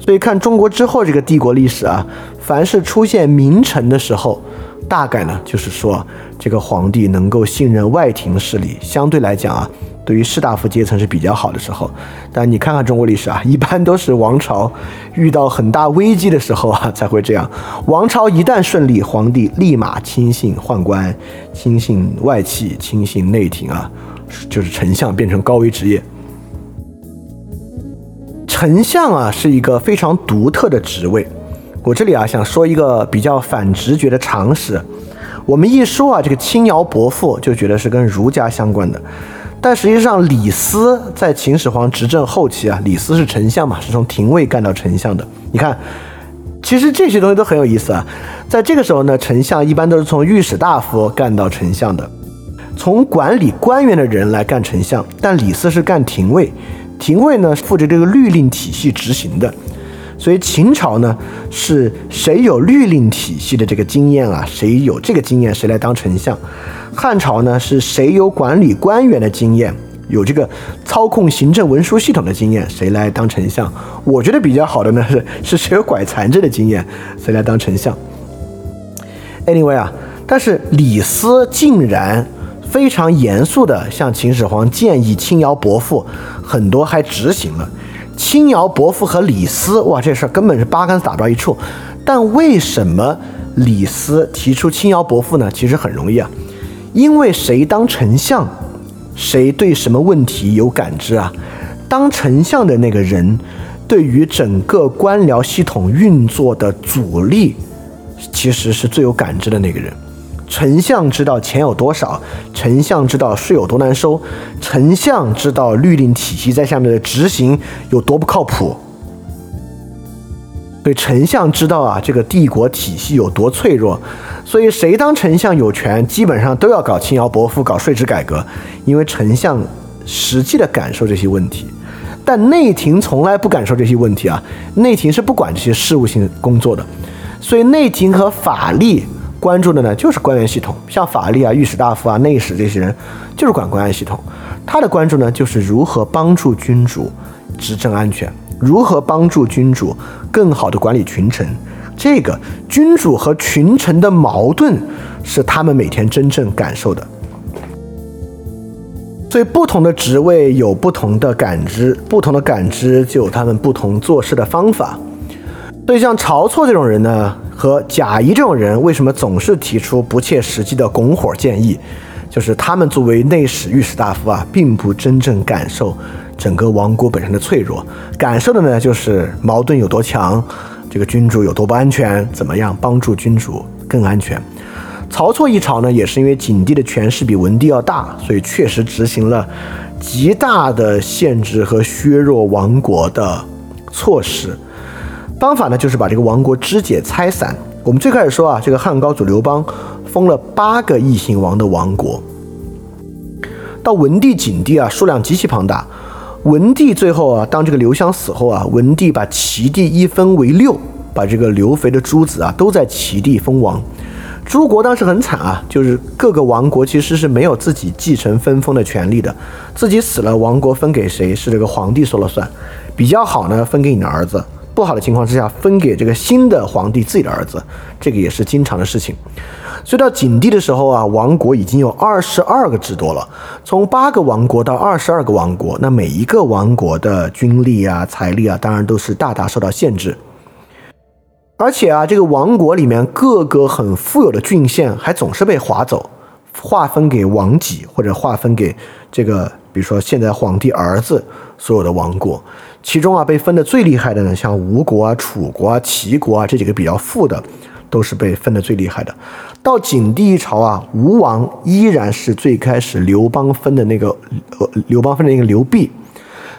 所以看中国之后这个帝国历史啊，凡是出现名臣的时候，大概呢就是说这个皇帝能够信任外廷势力，相对来讲啊。对于士大夫阶层是比较好的时候，但你看看中国历史啊，[laughs] 一般都是王朝遇到很大危机的时候啊 [laughs] 才会这样。王朝一旦顺利，皇帝立马亲信宦官，亲信外戚，亲信内廷啊，就是丞相变成高危职业。丞相啊是一个非常独特的职位。我这里啊想说一个比较反直觉的常识，我们一说啊这个轻徭薄赋，就觉得是跟儒家相关的。但实际上，李斯在秦始皇执政后期啊，李斯是丞相嘛，是从廷尉干到丞相的。你看，其实这些东西都很有意思啊。在这个时候呢，丞相一般都是从御史大夫干到丞相的，从管理官员的人来干丞相。但李斯是干廷尉，廷尉呢负责这个律令体系执行的。所以秦朝呢，是谁有律令体系的这个经验啊？谁有这个经验，谁来当丞相。汉朝呢，是谁有管理官员的经验，有这个操控行政文书系统的经验，谁来当丞相？我觉得比较好的呢是是谁有拐残制的经验，谁来当丞相？Anyway 啊，但是李斯竟然非常严肃地向秦始皇建议轻徭薄赋，很多还执行了。轻徭薄赋和李斯，哇，这事儿根本是八竿子打不着一处。但为什么李斯提出轻徭薄赋呢？其实很容易啊。因为谁当丞相，谁对什么问题有感知啊？当丞相的那个人，对于整个官僚系统运作的阻力，其实是最有感知的那个人。丞相知道钱有多少，丞相知道税有多难收，丞相知道律令体系在下面的执行有多不靠谱。所以丞相知道啊，这个帝国体系有多脆弱，所以谁当丞相有权，基本上都要搞轻徭薄赋、搞税制改革，因为丞相实际的感受这些问题。但内廷从来不感受这些问题啊，内廷是不管这些事务性工作的，所以内廷和法力关注的呢，就是官员系统，像法力啊、御史大夫啊、内史这些人，就是管官员系统。他的关注呢，就是如何帮助君主执政安全。如何帮助君主更好的管理群臣？这个君主和群臣的矛盾是他们每天真正感受的。所以，不同的职位有不同的感知，不同的感知就有他们不同做事的方法。所以，像晁错这种人呢，和贾谊这种人，为什么总是提出不切实际的拱火建议？就是他们作为内史、御史大夫啊，并不真正感受。整个王国本身的脆弱，感受的呢就是矛盾有多强，这个君主有多不安全，怎么样帮助君主更安全？曹错一朝呢，也是因为景帝的权势比文帝要大，所以确实执行了极大的限制和削弱王国的措施。方法呢，就是把这个王国肢解拆散。我们最开始说啊，这个汉高祖刘邦封了八个异姓王的王国，到文帝、景帝啊，数量极其庞大。文帝最后啊，当这个刘襄死后啊，文帝把齐地一分为六，把这个刘肥的诸子啊都在齐地封王。诸国当时很惨啊，就是各个王国其实是没有自己继承分封的权利的，自己死了，王国分给谁是这个皇帝说了算。比较好呢，分给你的儿子；不好的情况之下，分给这个新的皇帝自己的儿子，这个也是经常的事情。所以到景帝的时候啊，王国已经有二十二个之多了。从八个王国到二十二个王国，那每一个王国的军力啊、财力啊，当然都是大大受到限制。而且啊，这个王国里面各个很富有的郡县，还总是被划走，划分给王己，或者划分给这个，比如说现在皇帝儿子所有的王国。其中啊，被分的最厉害的呢，像吴国啊、楚国啊、齐国啊这几个比较富的。都是被分的最厉害的。到景帝一朝啊，吴王依然是最开始刘邦分的那个，呃，刘邦分的那个刘濞。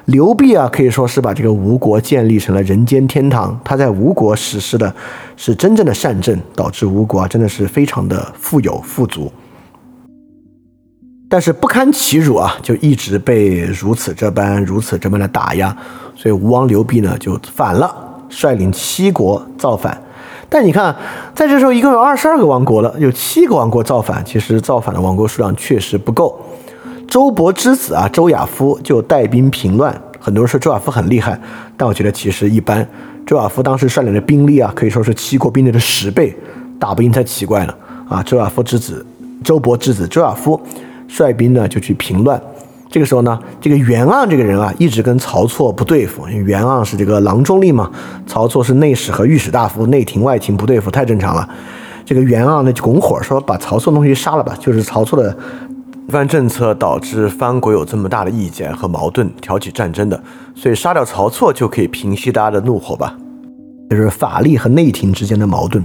刘濞啊，可以说是把这个吴国建立成了人间天堂。他在吴国实施的是真正的善政，导致吴国啊真的是非常的富有富足。但是不堪其辱啊，就一直被如此这般、如此这般的打压，所以吴王刘濞呢就反了，率领七国造反。但你看，在这时候一共有二十二个王国了，有七个王国造反，其实造反的王国数量确实不够。周勃之子啊，周亚夫就带兵平乱。很多人说周亚夫很厉害，但我觉得其实一般。周亚夫当时率领的兵力啊，可以说是七国兵力的十倍，打不赢才奇怪呢啊！周亚夫之子，周勃之子周亚夫。率兵呢就去平乱，这个时候呢，这个袁盎这个人啊，一直跟曹错不对付。因为袁盎是这个郎中令嘛，曹错是内史和御史大夫，内廷外廷不对付太正常了。这个袁盎呢就拱火说，把曹错东西杀了吧。就是曹错的一番政策导致藩国有这么大的意见和矛盾，挑起战争的，所以杀掉曹错就可以平息大家的怒火吧。就是法力和内廷之间的矛盾。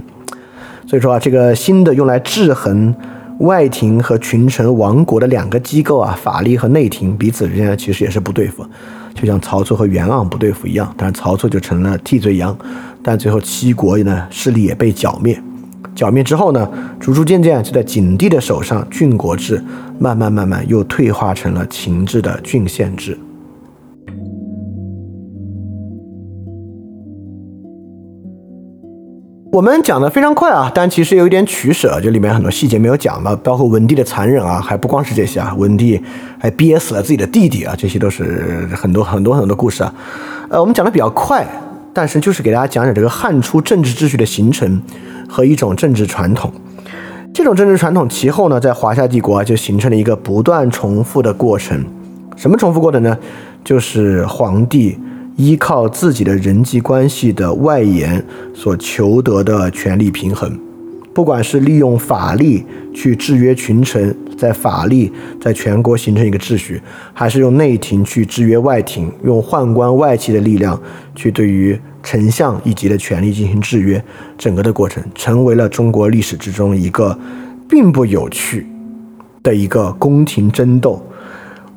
所以说啊，这个新的用来制衡。外廷和群臣王国的两个机构啊，法力和内廷彼此之间其实也是不对付，就像曹操和袁盎不对付一样。但是曹操就成了替罪羊，但最后七国呢势力也被剿灭。剿灭之后呢，逐逐渐渐就在景帝的手上，郡国制慢慢慢慢又退化成了秦制的郡县制。我们讲的非常快啊，但其实有一点取舍，就里面很多细节没有讲到，包括文帝的残忍啊，还不光是这些啊，文帝还憋死了自己的弟弟啊，这些都是很多很多很多的故事啊。呃，我们讲的比较快，但是就是给大家讲讲这个汉初政治秩序的形成和一种政治传统。这种政治传统其后呢，在华夏帝国啊就形成了一个不断重复的过程。什么重复过程呢？就是皇帝。依靠自己的人际关系的外延所求得的权力平衡，不管是利用法力去制约群臣，在法力在全国形成一个秩序，还是用内廷去制约外廷，用宦官外戚的力量去对于丞相一级的权力进行制约，整个的过程成为了中国历史之中一个并不有趣的一个宫廷争斗。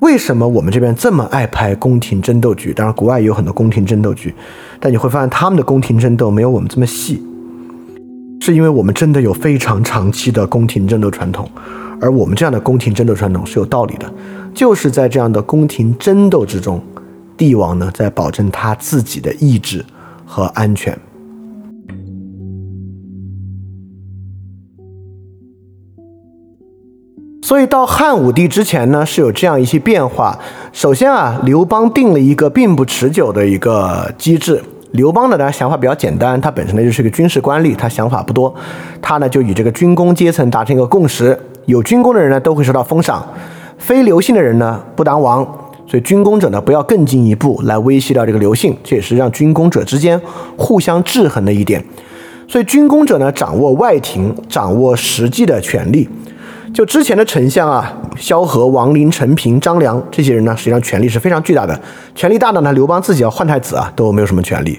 为什么我们这边这么爱拍宫廷争斗剧？当然，国外也有很多宫廷争斗剧，但你会发现他们的宫廷争斗没有我们这么细，是因为我们真的有非常长期的宫廷争斗传统，而我们这样的宫廷争斗传统是有道理的，就是在这样的宫廷争斗之中，帝王呢在保证他自己的意志和安全。所以到汉武帝之前呢，是有这样一些变化。首先啊，刘邦定了一个并不持久的一个机制。刘邦呢，他想法比较简单，他本身呢就是个军事官吏，他想法不多。他呢就与这个军工阶层达成一个共识：有军功的人呢都会受到封赏，非刘姓的人呢不当王。所以军功者呢不要更进一步来威胁到这个刘姓，这也是让军功者之间互相制衡的一点。所以军功者呢掌握外廷，掌握实际的权力。就之前的丞相啊，萧何、王陵、陈平、张良这些人呢，实际上权力是非常巨大的。权力大的呢，刘邦自己要换太子啊，都没有什么权力。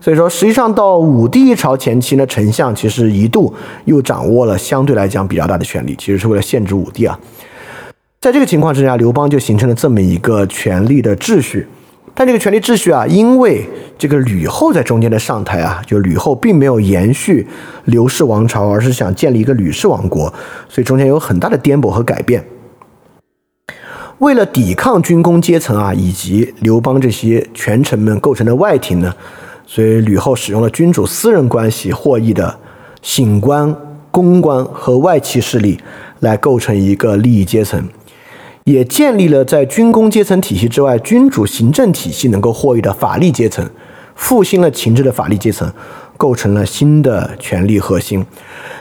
所以说，实际上到武帝一朝前期呢，丞相其实一度又掌握了相对来讲比较大的权力，其实是为了限制武帝啊。在这个情况之下，刘邦就形成了这么一个权力的秩序。但这个权力秩序啊，因为这个吕后在中间的上台啊，就吕后并没有延续刘氏王朝，而是想建立一个吕氏王国，所以中间有很大的颠簸和改变。为了抵抗军工阶层啊，以及刘邦这些权臣们构成的外廷呢，所以吕后使用了君主私人关系获益的醒官、公官和外戚势力来构成一个利益阶层。也建立了在军工阶层体系之外，君主行政体系能够获益的法律阶层，复兴了秦制的法律阶层，构成了新的权力核心。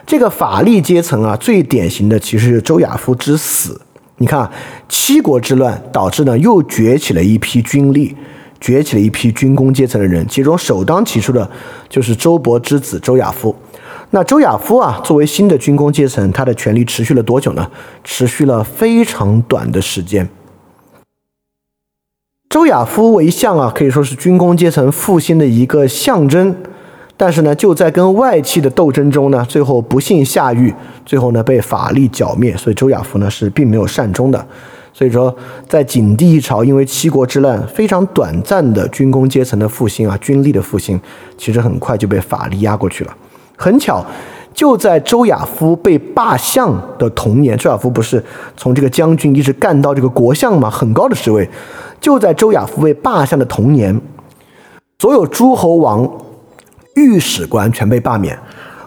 这个法律阶层啊，最典型的其实是周亚夫之死。你看，七国之乱导致呢，又崛起了一批军力，崛起了一批军工阶层的人，其中首当其冲的就是周勃之子周亚夫。那周亚夫啊，作为新的军工阶层，他的权力持续了多久呢？持续了非常短的时间。周亚夫为相啊，可以说是军工阶层复兴的一个象征。但是呢，就在跟外戚的斗争中呢，最后不幸下狱，最后呢被法力剿灭。所以周亚夫呢是并没有善终的。所以说，在景帝一朝，因为七国之乱非常短暂的军工阶层的复兴啊，军力的复兴，其实很快就被法力压过去了。很巧，就在周亚夫被罢相的同年，周亚夫不是从这个将军一直干到这个国相嘛，很高的职位。就在周亚夫被罢相的同年，所有诸侯王。御史官全被罢免。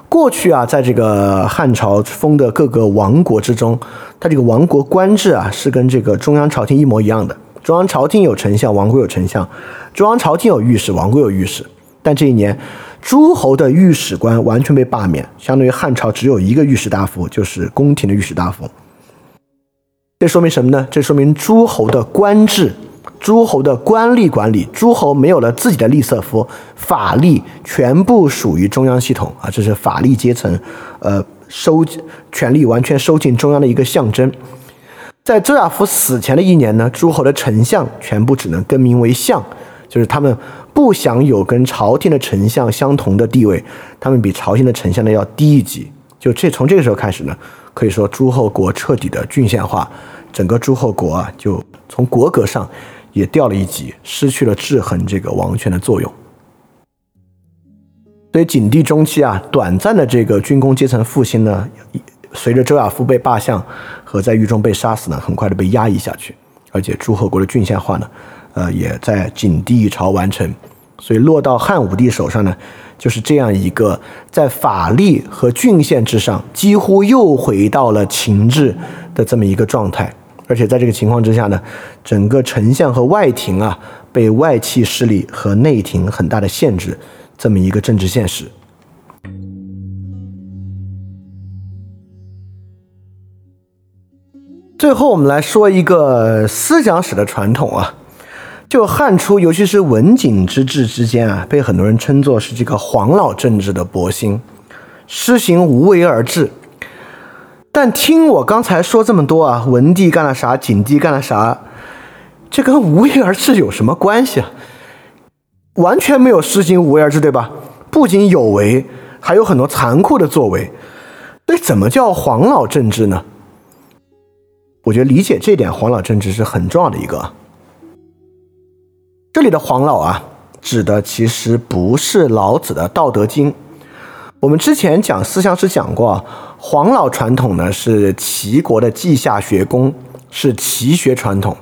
过去啊，在这个汉朝封的各个王国之中，他这个王国官制啊，是跟这个中央朝廷一模一样的。中央朝廷有丞相，王国有丞相；中央朝廷有御史，王国有御史。但这一年，诸侯的御史官完全被罢免，相当于汉朝只有一个御史大夫，就是宫廷的御史大夫。这说明什么呢？这说明诸侯的官制。诸侯的官吏管理，诸侯没有了自己的吏色夫，法律全部属于中央系统啊，这是法律阶层，呃，收权力完全收进中央的一个象征。在周亚夫死前的一年呢，诸侯的丞相全部只能更名为相，就是他们不享有跟朝廷的丞相相同的地位，他们比朝廷的丞相呢要低一级。就这从这个时候开始呢，可以说诸侯国彻底的郡县化，整个诸侯国啊，就从国格上。也掉了一级，失去了制衡这个王权的作用。所以景帝中期啊，短暂的这个军工阶层复兴呢，随着周亚夫被罢相和在狱中被杀死呢，很快的被压抑下去。而且诸侯国的郡县化呢，呃，也在景帝朝完成。所以落到汉武帝手上呢，就是这样一个在法力和郡县之上，几乎又回到了秦制的这么一个状态。而且在这个情况之下呢，整个丞相和外廷啊，被外戚势力和内廷很大的限制，这么一个政治现实。最后，我们来说一个思想史的传统啊，就汉初，尤其是文景之治之间啊，被很多人称作是这个黄老政治的博兴，施行无为而治。但听我刚才说这么多啊，文帝干了啥，景帝干了啥，这跟无为而治有什么关系啊？完全没有施行无为而治，对吧？不仅有为，还有很多残酷的作为。那怎么叫黄老政治呢？我觉得理解这点，黄老政治是很重要的一个。这里的黄老啊，指的其实不是老子的《道德经》。我们之前讲思想史讲过。黄老传统呢是齐国的稷下学宫，是齐学传统。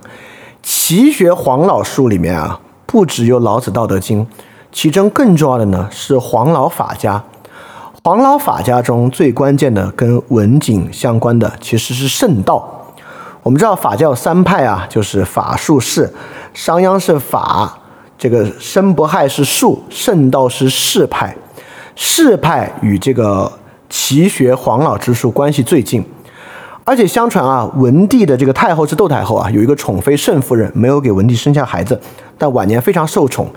齐学黄老书里面啊，不只有老子《道德经》，其中更重要的呢是黄老法家。黄老法家中最关键的跟文景相关的其实是圣道。我们知道法教三派啊，就是法术士，商鞅是法，这个申伯亥是术，圣道是士派。士派与这个。齐学黄老之术关系最近，而且相传啊，文帝的这个太后是窦太后啊，有一个宠妃慎夫人，没有给文帝生下孩子，但晚年非常受宠。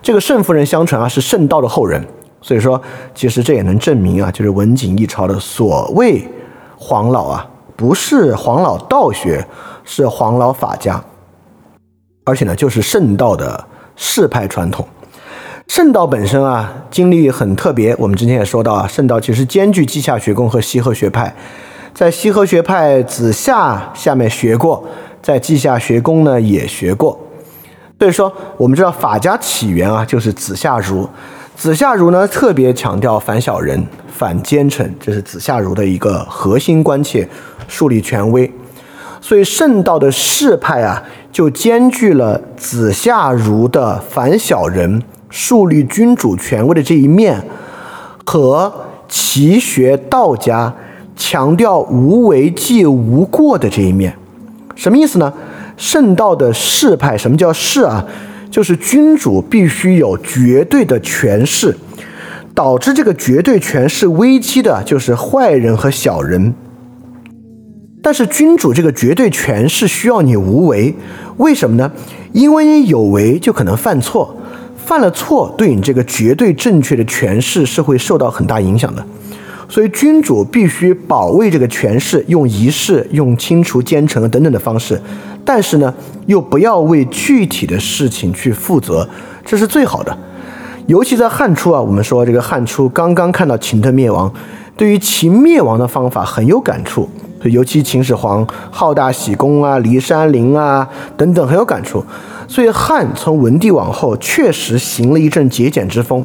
这个慎夫人相传啊是圣道的后人，所以说其实这也能证明啊，就是文景一朝的所谓黄老啊，不是黄老道学，是黄老法家，而且呢就是圣道的世派传统。圣道本身啊，经历很特别。我们之前也说到啊，圣道其实兼具稷下学宫和西河学派，在西河学派子夏下面学过，在稷下学宫呢也学过。所以说，我们知道法家起源啊，就是子夏儒。子夏儒呢特别强调反小人、反奸臣，这是子夏儒的一个核心关切，树立权威。所以圣道的世派啊，就兼具了子夏儒的反小人。树立君主权威的这一面，和齐学道家强调无为即无过的这一面，什么意思呢？圣道的世派，什么叫世啊？就是君主必须有绝对的权势，导致这个绝对权势危机的，就是坏人和小人。但是君主这个绝对权势需要你无为，为什么呢？因为你有为就可能犯错。犯了错，对你这个绝对正确的诠释是会受到很大影响的，所以君主必须保卫这个权势，用仪式、用清除奸臣等等的方式，但是呢，又不要为具体的事情去负责，这是最好的。尤其在汉初啊，我们说这个汉初刚刚看到秦的灭亡，对于秦灭亡的方法很有感触。尤其秦始皇好大喜功啊，骊山陵啊等等很有感触。所以汉从文帝往后确实行了一阵节俭之风，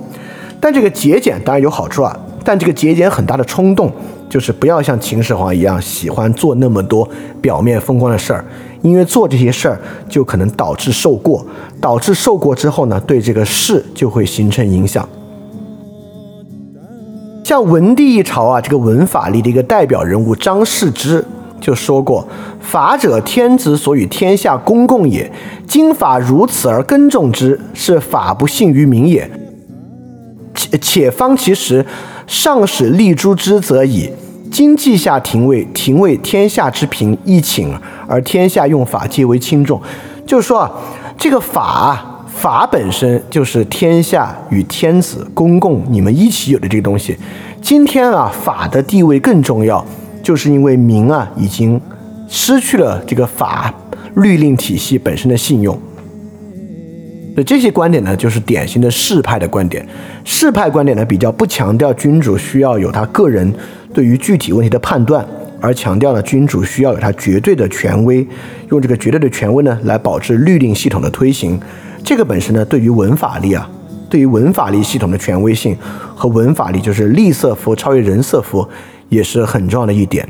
但这个节俭当然有好处啊，但这个节俭很大的冲动就是不要像秦始皇一样喜欢做那么多表面风光的事儿，因为做这些事儿就可能导致受过，导致受过之后呢，对这个事就会形成影响。像文帝一朝啊，这个文法力的一个代表人物张世之。就说过，法者，天子所与天下公共也。今法如此而耕种之，是法不信于民也。且且方其时，上使立诸之则已。今稷下廷尉，廷尉天下之平，一请而天下用法皆为轻重。就是说啊，这个法，法本身就是天下与天子公共你们一起有的这个东西。今天啊，法的地位更重要。就是因为民啊已经失去了这个法律令体系本身的信用，那这些观点呢，就是典型的世派的观点。世派观点呢，比较不强调君主需要有他个人对于具体问题的判断，而强调了君主需要有他绝对的权威，用这个绝对的权威呢来保持律令系统的推行。这个本身呢，对于文法力啊，对于文法力系统的权威性和文法力就是利色夫超越人色夫。也是很重要的一点，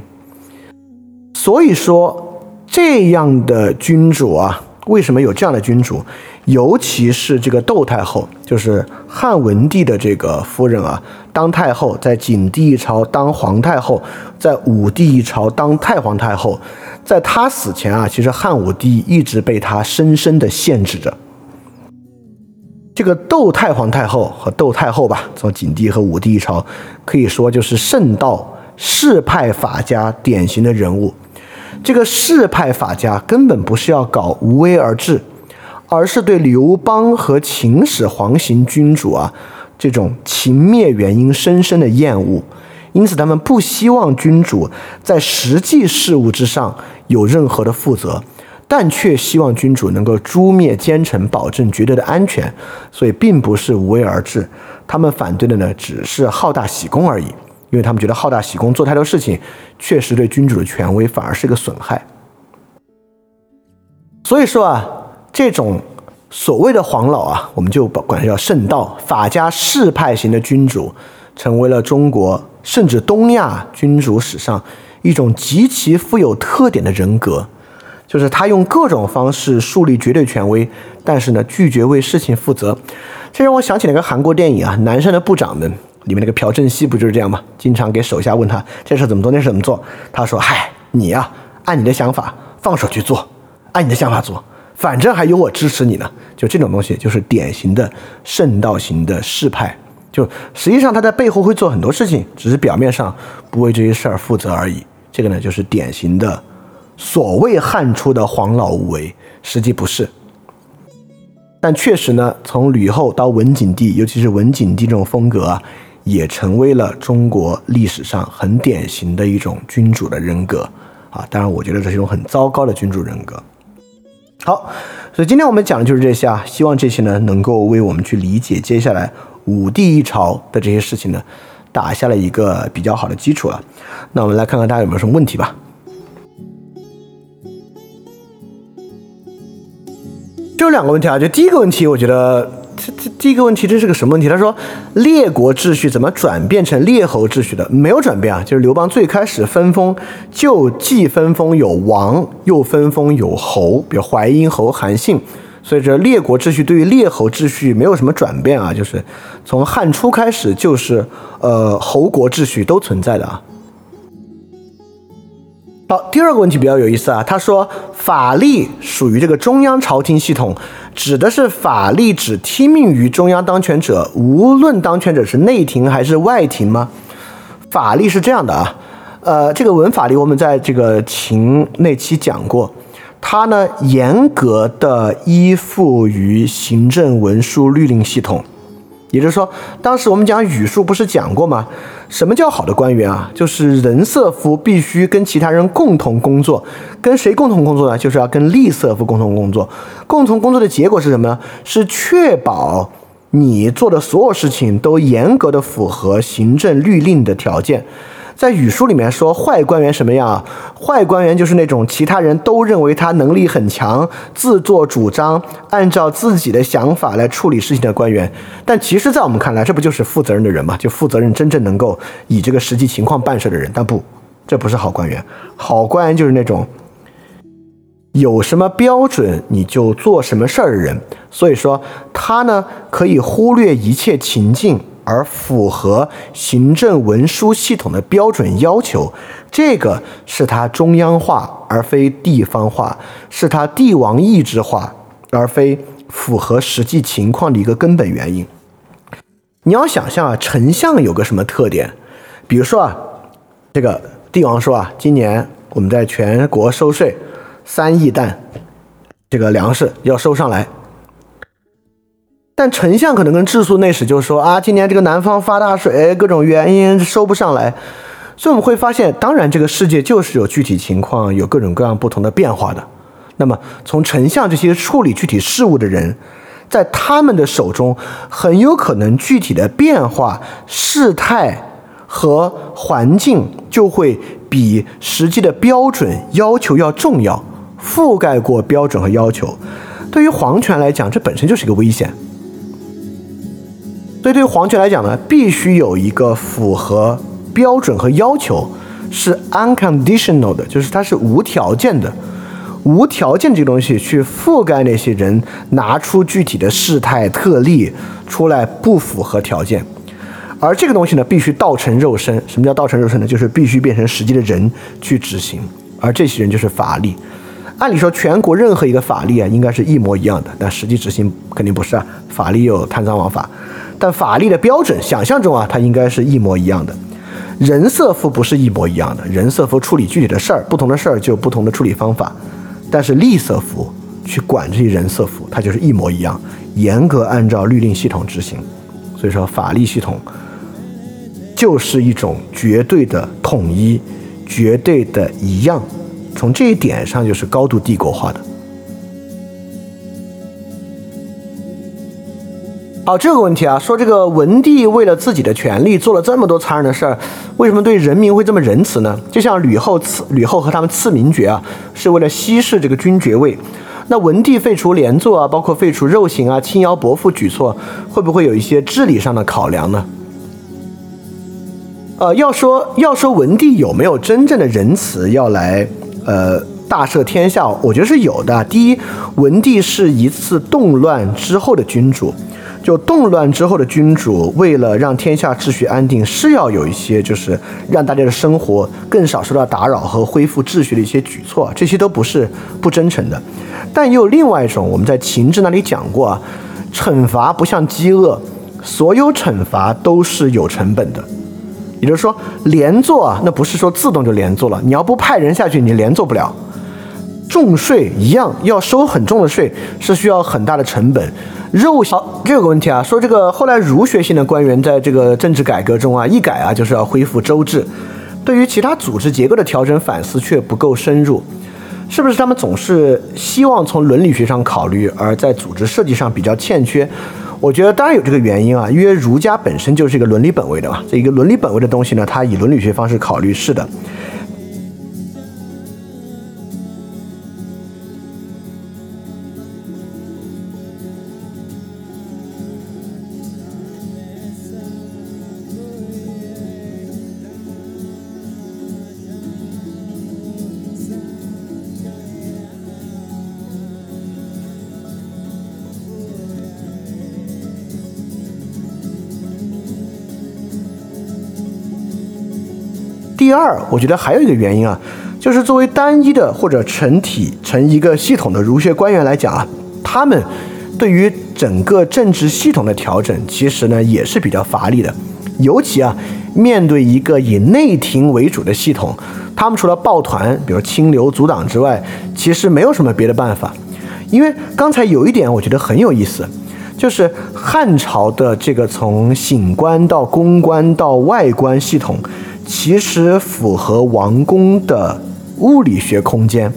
所以说这样的君主啊，为什么有这样的君主？尤其是这个窦太后，就是汉文帝的这个夫人啊，当太后，在景帝一朝当皇太后，在武帝一朝当太皇太后，在她死前啊，其实汉武帝一直被她深深的限制着。这个窦太皇太后和窦太后吧，从景帝和武帝一朝，可以说就是圣道。士派法家典型的人物，这个士派法家根本不是要搞无为而治，而是对刘邦和秦始皇型君主啊这种秦灭原因深深的厌恶，因此他们不希望君主在实际事务之上有任何的负责，但却希望君主能够诛灭奸臣，保证绝对的安全，所以并不是无为而治，他们反对的呢只是好大喜功而已。因为他们觉得好大喜功做太多事情，确实对君主的权威反而是个损害。所以说啊，这种所谓的黄老啊，我们就管它叫圣道法家士派型的君主，成为了中国甚至东亚君主史上一种极其富有特点的人格，就是他用各种方式树立绝对权威，但是呢拒绝为事情负责。这让我想起了一个韩国电影啊，《南山的部长们》。里面那个朴正熙不就是这样吗？经常给手下问他这事怎么做，那事怎么做。他说：“嗨，你呀，按你的想法放手去做，按你的想法做，反正还有我支持你呢。”就这种东西，就是典型的圣道型的士派。就实际上他在背后会做很多事情，只是表面上不为这些事儿负责而已。这个呢，就是典型的所谓汉初的黄老无为，实际不是。但确实呢，从吕后到文景帝，尤其是文景帝这种风格啊。也成为了中国历史上很典型的一种君主的人格啊！当然，我觉得这是一种很糟糕的君主人格。好，所以今天我们讲的就是这些啊，希望这些呢能够为我们去理解接下来武帝一朝的这些事情呢打下了一个比较好的基础了。那我们来看看大家有没有什么问题吧。就两个问题啊，就第一个问题，我觉得。这这第一个问题，这是个什么问题？他说，列国秩序怎么转变成列侯秩序的？没有转变啊，就是刘邦最开始分封，就既分封有王，又分封有侯，比如淮阴侯韩信，所以这列国秩序对于列侯秩序没有什么转变啊，就是从汉初开始就是呃侯国秩序都存在的啊。好，第二个问题比较有意思啊。他说，法力属于这个中央朝廷系统，指的是法力只听命于中央当权者，无论当权者是内廷还是外廷吗？法力是这样的啊，呃，这个文法力我们在这个秦那期讲过，它呢严格的依附于行政文书律令系统。也就是说，当时我们讲语数不是讲过吗？什么叫好的官员啊？就是人色夫必须跟其他人共同工作，跟谁共同工作呢？就是要跟利色夫共同工作。共同工作的结果是什么呢？是确保你做的所有事情都严格的符合行政律令的条件。在语书里面说坏官员什么样啊？坏官员就是那种其他人都认为他能力很强、自作主张、按照自己的想法来处理事情的官员。但其实，在我们看来，这不就是负责任的人吗？就负责任、真正能够以这个实际情况办事的人。但不，这不是好官员。好官员就是那种有什么标准你就做什么事儿的人。所以说，他呢可以忽略一切情境。而符合行政文书系统的标准要求，这个是它中央化而非地方化，是它帝王意志化而非符合实际情况的一个根本原因。你要想象啊，丞相有个什么特点？比如说啊，这个帝王说啊，今年我们在全国收税三亿担，这个粮食要收上来。但丞相可能跟治粟内史就说啊，今年这个南方发大水，各种原因收不上来，所以我们会发现，当然这个世界就是有具体情况，有各种各样不同的变化的。那么从丞相这些处理具体事务的人，在他们的手中，很有可能具体的变化、事态和环境就会比实际的标准要求要重要，覆盖过标准和要求。对于皇权来讲，这本身就是一个危险。所以，对皇权来讲呢，必须有一个符合标准和要求，是 unconditional 的，就是它是无条件的，无条件这个东西去覆盖那些人拿出具体的事态特例出来不符合条件，而这个东西呢，必须道成肉身。什么叫道成肉身呢？就是必须变成实际的人去执行，而这些人就是法力。按理说，全国任何一个法律啊，应该是一模一样的，但实际执行肯定不是啊，法律有贪赃枉法。但法律的标准，想象中啊，它应该是一模一样的。人色符不是一模一样的，人色符处理具体的事儿，不同的事儿就有不同的处理方法。但是利色符去管这些人色符，它就是一模一样，严格按照律令系统执行。所以说，法律系统就是一种绝对的统一，绝对的一样。从这一点上，就是高度帝国化的。好，这个问题啊，说这个文帝为了自己的权利做了这么多残忍的事儿，为什么对人民会这么仁慈呢？就像吕后赐吕后和他们赐名爵啊，是为了稀释这个君爵位。那文帝废除连坐啊，包括废除肉刑啊、轻徭薄赋举措，会不会有一些治理上的考量呢？呃，要说要说文帝有没有真正的仁慈要来呃大赦天下，我觉得是有的。第一，文帝是一次动乱之后的君主。就动乱之后的君主，为了让天下秩序安定，是要有一些就是让大家的生活更少受到打扰和恢复秩序的一些举措，这些都不是不真诚的。但也有另外一种，我们在情志那里讲过，惩罚不像饥饿，所有惩罚都是有成本的。也就是说，连坐啊，那不是说自动就连坐了，你要不派人下去，你连坐不了。重税一样，要收很重的税，是需要很大的成本。肉好，这有个问题啊，说这个后来儒学性的官员在这个政治改革中啊，一改啊就是要恢复周制，对于其他组织结构的调整反思却不够深入，是不是他们总是希望从伦理学上考虑，而在组织设计上比较欠缺？我觉得当然有这个原因啊，因为儒家本身就是一个伦理本位的嘛，这一个伦理本位的东西呢，它以伦理学方式考虑是的。第二，我觉得还有一个原因啊，就是作为单一的或者成体成一个系统的儒学官员来讲啊，他们对于整个政治系统的调整，其实呢也是比较乏力的。尤其啊，面对一个以内廷为主的系统，他们除了抱团，比如清流阻挡之外，其实没有什么别的办法。因为刚才有一点我觉得很有意思，就是汉朝的这个从醒官到公官到外官系统。其实符合王宫的物理学空间，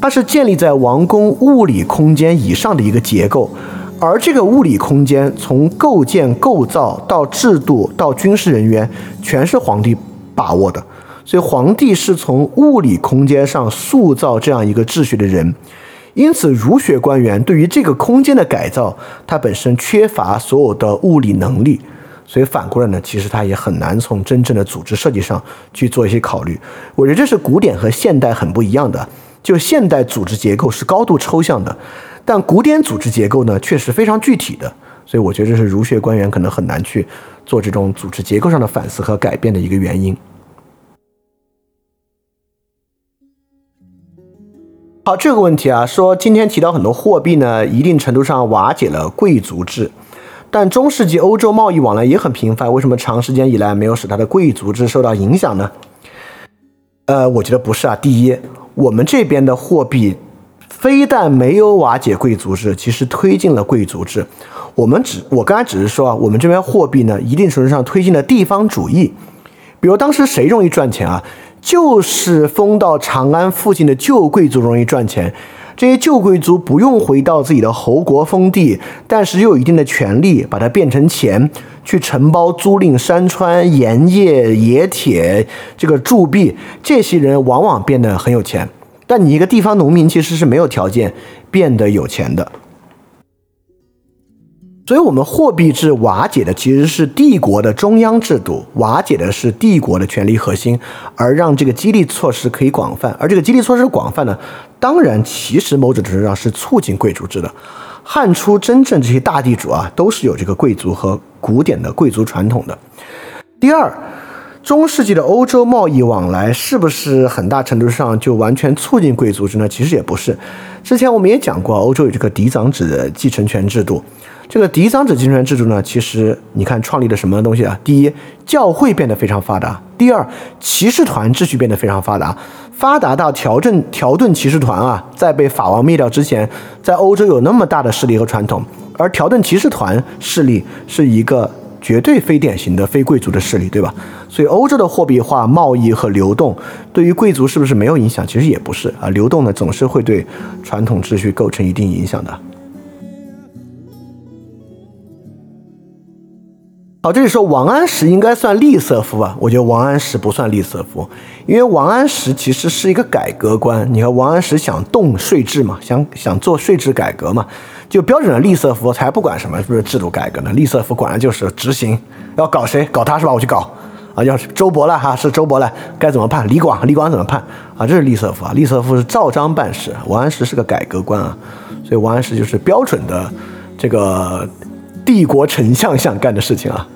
它是建立在王宫物理空间以上的一个结构，而这个物理空间从构建、构造到制度到军事人员，全是皇帝把握的。所以皇帝是从物理空间上塑造这样一个秩序的人。因此，儒学官员对于这个空间的改造，它本身缺乏所有的物理能力。所以反过来呢，其实他也很难从真正的组织设计上去做一些考虑。我觉得这是古典和现代很不一样的。就现代组织结构是高度抽象的。但古典组织结构呢，确实非常具体的，所以我觉得这是儒学官员可能很难去做这种组织结构上的反思和改变的一个原因。好，这个问题啊，说今天提到很多货币呢，一定程度上瓦解了贵族制，但中世纪欧洲贸易往来也很频繁，为什么长时间以来没有使它的贵族制受到影响呢？呃，我觉得不是啊。第一，我们这边的货币。非但没有瓦解贵族制，其实推进了贵族制。我们只，我刚才只是说啊，我们这边货币呢，一定程度上推进了地方主义。比如当时谁容易赚钱啊？就是封到长安附近的旧贵族容易赚钱。这些旧贵族不用回到自己的侯国封地，但是又有一定的权利，把它变成钱，去承包租赁山川、盐业、冶铁、这个铸币。这些人往往变得很有钱。但你一个地方农民其实是没有条件变得有钱的，所以，我们货币制瓦解的其实是帝国的中央制度，瓦解的是帝国的权力核心，而让这个激励措施可以广泛。而这个激励措施广泛呢，当然，其实某种程度上是促进贵族制的。汉初真正这些大地主啊，都是有这个贵族和古典的贵族传统的。第二。中世纪的欧洲贸易往来是不是很大程度上就完全促进贵族制呢？其实也不是。之前我们也讲过，欧洲有这个嫡长子的继承权制度。这个嫡长子继承制度呢，其实你看创立了什么东西啊？第一，教会变得非常发达；第二，骑士团秩序变得非常发达，发达到条顿条顿骑士团啊，在被法王灭掉之前，在欧洲有那么大的势力和传统。而条顿骑士团势力是一个。绝对非典型的非贵族的势力，对吧？所以欧洲的货币化、贸易和流动对于贵族是不是没有影响？其实也不是啊。流动呢，总是会对传统秩序构成一定影响的。好，这里说王安石应该算利瑟夫吧？我觉得王安石不算利瑟夫，因为王安石其实是一个改革官。你看，王安石想动税制嘛，想想做税制改革嘛。就标准的利瑟夫才不管什么是不是制度改革呢？利瑟夫管的就是执行，要搞谁搞他是吧？我去搞啊！要是周勃了哈，是周勃了，该怎么判？李广，李广怎么判啊？这是利瑟夫啊！利瑟夫是照章办事，王安石是个改革官啊，所以王安石就是标准的这个帝国丞相想干的事情啊。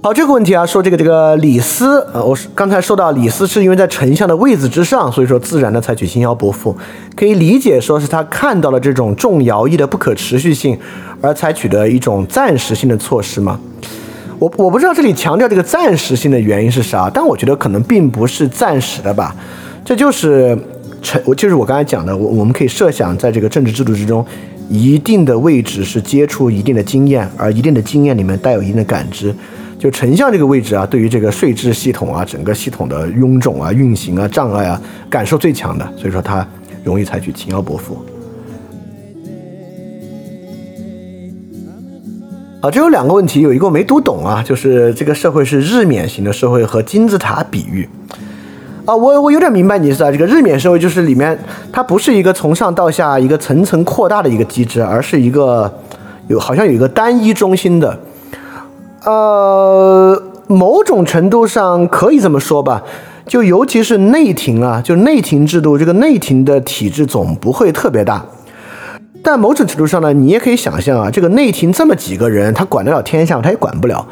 好，这个问题啊，说这个这个李斯啊，我是刚才说到李斯是因为在丞相的位子之上，所以说自然的采取轻徭薄赋，可以理解说是他看到了这种重徭役的不可持续性，而采取的一种暂时性的措施吗？我我不知道这里强调这个暂时性的原因是啥，但我觉得可能并不是暂时的吧，这就是成，我就是我刚才讲的，我我们可以设想在这个政治制度之中，一定的位置是接触一定的经验，而一定的经验里面带有一定的感知。就丞相这个位置啊，对于这个税制系统啊，整个系统的臃肿啊、运行啊、障碍啊，感受最强的，所以说他容易采取轻徭薄赋。啊，这有两个问题，有一个我没读懂啊，就是这个社会是日冕型的社会和金字塔比喻啊，我我有点明白你意思啊，这个日冕社会就是里面它不是一个从上到下一个层层扩大的一个机制，而是一个有好像有一个单一中心的。呃，某种程度上可以这么说吧，就尤其是内廷啊，就内廷制度，这个内廷的体制总不会特别大。但某种程度上呢，你也可以想象啊，这个内廷这么几个人，他管得了天下，他也管不了。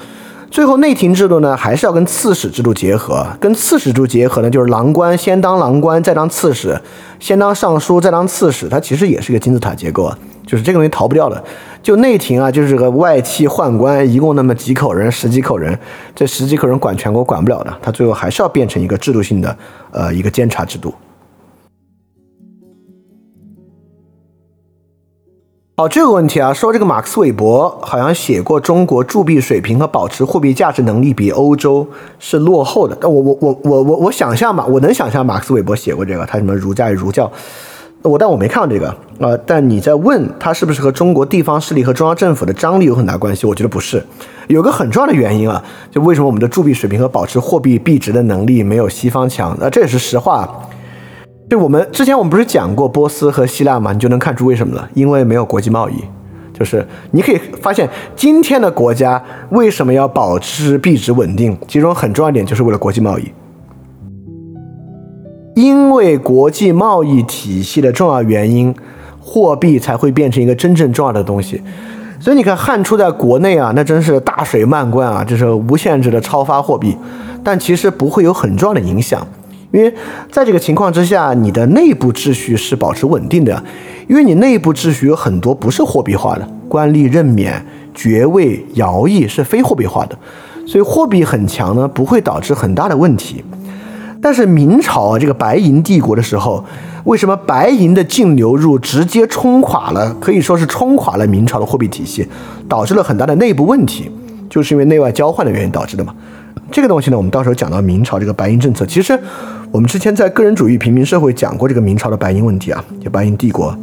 最后内廷制度呢，还是要跟刺史制度结合。跟刺史制度结合呢，就是郎官先当郎官，再当刺史，先当尚书，再当刺史。它其实也是一个金字塔结构啊，就是这个东西逃不掉的。就内廷啊，就是个外戚宦官，一共那么几口人，十几口人，这十几口人管全国管不了的，他最后还是要变成一个制度性的，呃，一个监察制度。好，这个问题啊，说这个马克思韦伯好像写过中国铸币水平和保持货币价值能力比欧洲是落后的。但我我我我我我想象吧，我能想象马克思韦伯写过这个，他什么儒家与儒教。我但我没看到这个啊。但你在问他是不是和中国地方势力和中央政府的张力有很大关系？我觉得不是。有个很重要的原因啊，就为什么我们的铸币水平和保持货币币值的能力没有西方强？那这也是实话。就我们之前我们不是讲过波斯和希腊嘛？你就能看出为什么了，因为没有国际贸易。就是你可以发现，今天的国家为什么要保持币值稳定？其中很重要一点就是为了国际贸易。因为国际贸易体系的重要原因，货币才会变成一个真正重要的东西。所以你看，汉初在国内啊，那真是大水漫灌啊，就是无限制的超发货币，但其实不会有很重要的影响。因为在这个情况之下，你的内部秩序是保持稳定的，因为你内部秩序有很多不是货币化的，官吏任免、爵位、徭役是非货币化的，所以货币很强呢，不会导致很大的问题。但是明朝，这个白银帝国的时候，为什么白银的净流入直接冲垮了，可以说是冲垮了明朝的货币体系，导致了很大的内部问题，就是因为内外交换的原因导致的嘛。这个东西呢，我们到时候讲到明朝这个白银政策，其实。我们之前在个人主义平民社会讲过这个明朝的白银问题啊，就白银帝国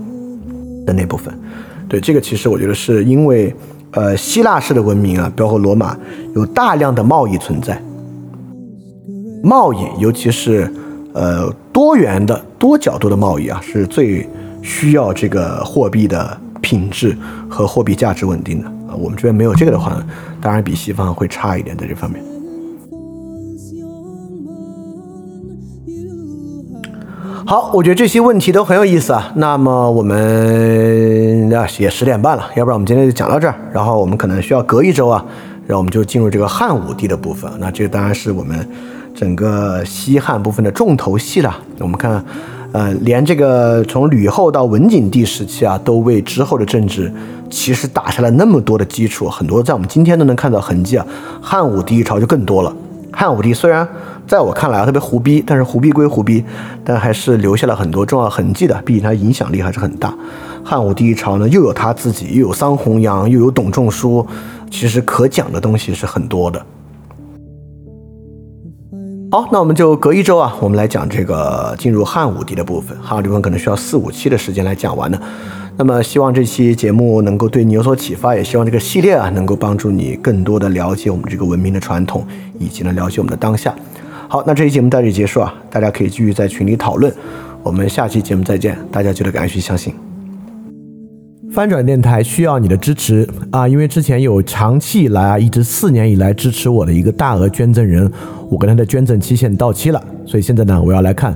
的那部分。对这个，其实我觉得是因为，呃，希腊式的文明啊，包括罗马，有大量的贸易存在。贸易，尤其是呃多元的、多角度的贸易啊，是最需要这个货币的品质和货币价值稳定的啊。我们这边没有这个的话，当然比西方会差一点在这方面。好，我觉得这些问题都很有意思啊。那么我们啊也十点半了，要不然我们今天就讲到这儿。然后我们可能需要隔一周啊，然后我们就进入这个汉武帝的部分。那这个当然是我们整个西汉部分的重头戏了。我们看，呃，连这个从吕后到文景帝时期啊，都为之后的政治其实打下了那么多的基础，很多在我们今天都能看到痕迹啊。汉武帝一朝就更多了。汉武帝虽然在我看来啊特别胡逼，但是胡逼归胡逼，但还是留下了很多重要痕迹的。毕竟他影响力还是很大。汉武帝一朝呢，又有他自己，又有桑弘羊，又有董仲舒，其实可讲的东西是很多的。好，那我们就隔一周啊，我们来讲这个进入汉武帝的部分。汉武帝部分可能需要四五期的时间来讲完的。那么希望这期节目能够对你有所启发，也希望这个系列啊能够帮助你更多的了解我们这个文明的传统，以及呢了解我们的当下。好，那这期节目到这里结束啊，大家可以继续在群里讨论。我们下期节目再见，大家记得感去相信。翻转电台需要你的支持啊，因为之前有长期以来啊，一直四年以来支持我的一个大额捐赠人，我跟他的捐赠期限到期了，所以现在呢，我要来看。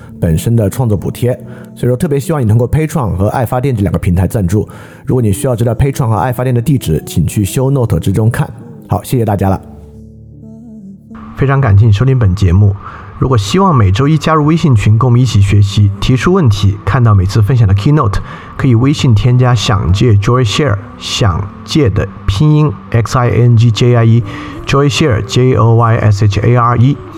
本身的创作补贴，所以说特别希望你通过 patron 和爱发电这两个平台赞助。如果你需要知道 patron 和爱发电的地址，请去 Show Note 之中看。好，谢谢大家了。非常感谢你收听本节目。如果希望每周一加入微信群，跟我们一起学习，提出问题，看到每次分享的 Keynote，可以微信添加想借 Joy Share，想借的拼音 X I N G J I E，Joy Share J O Y S H A R E。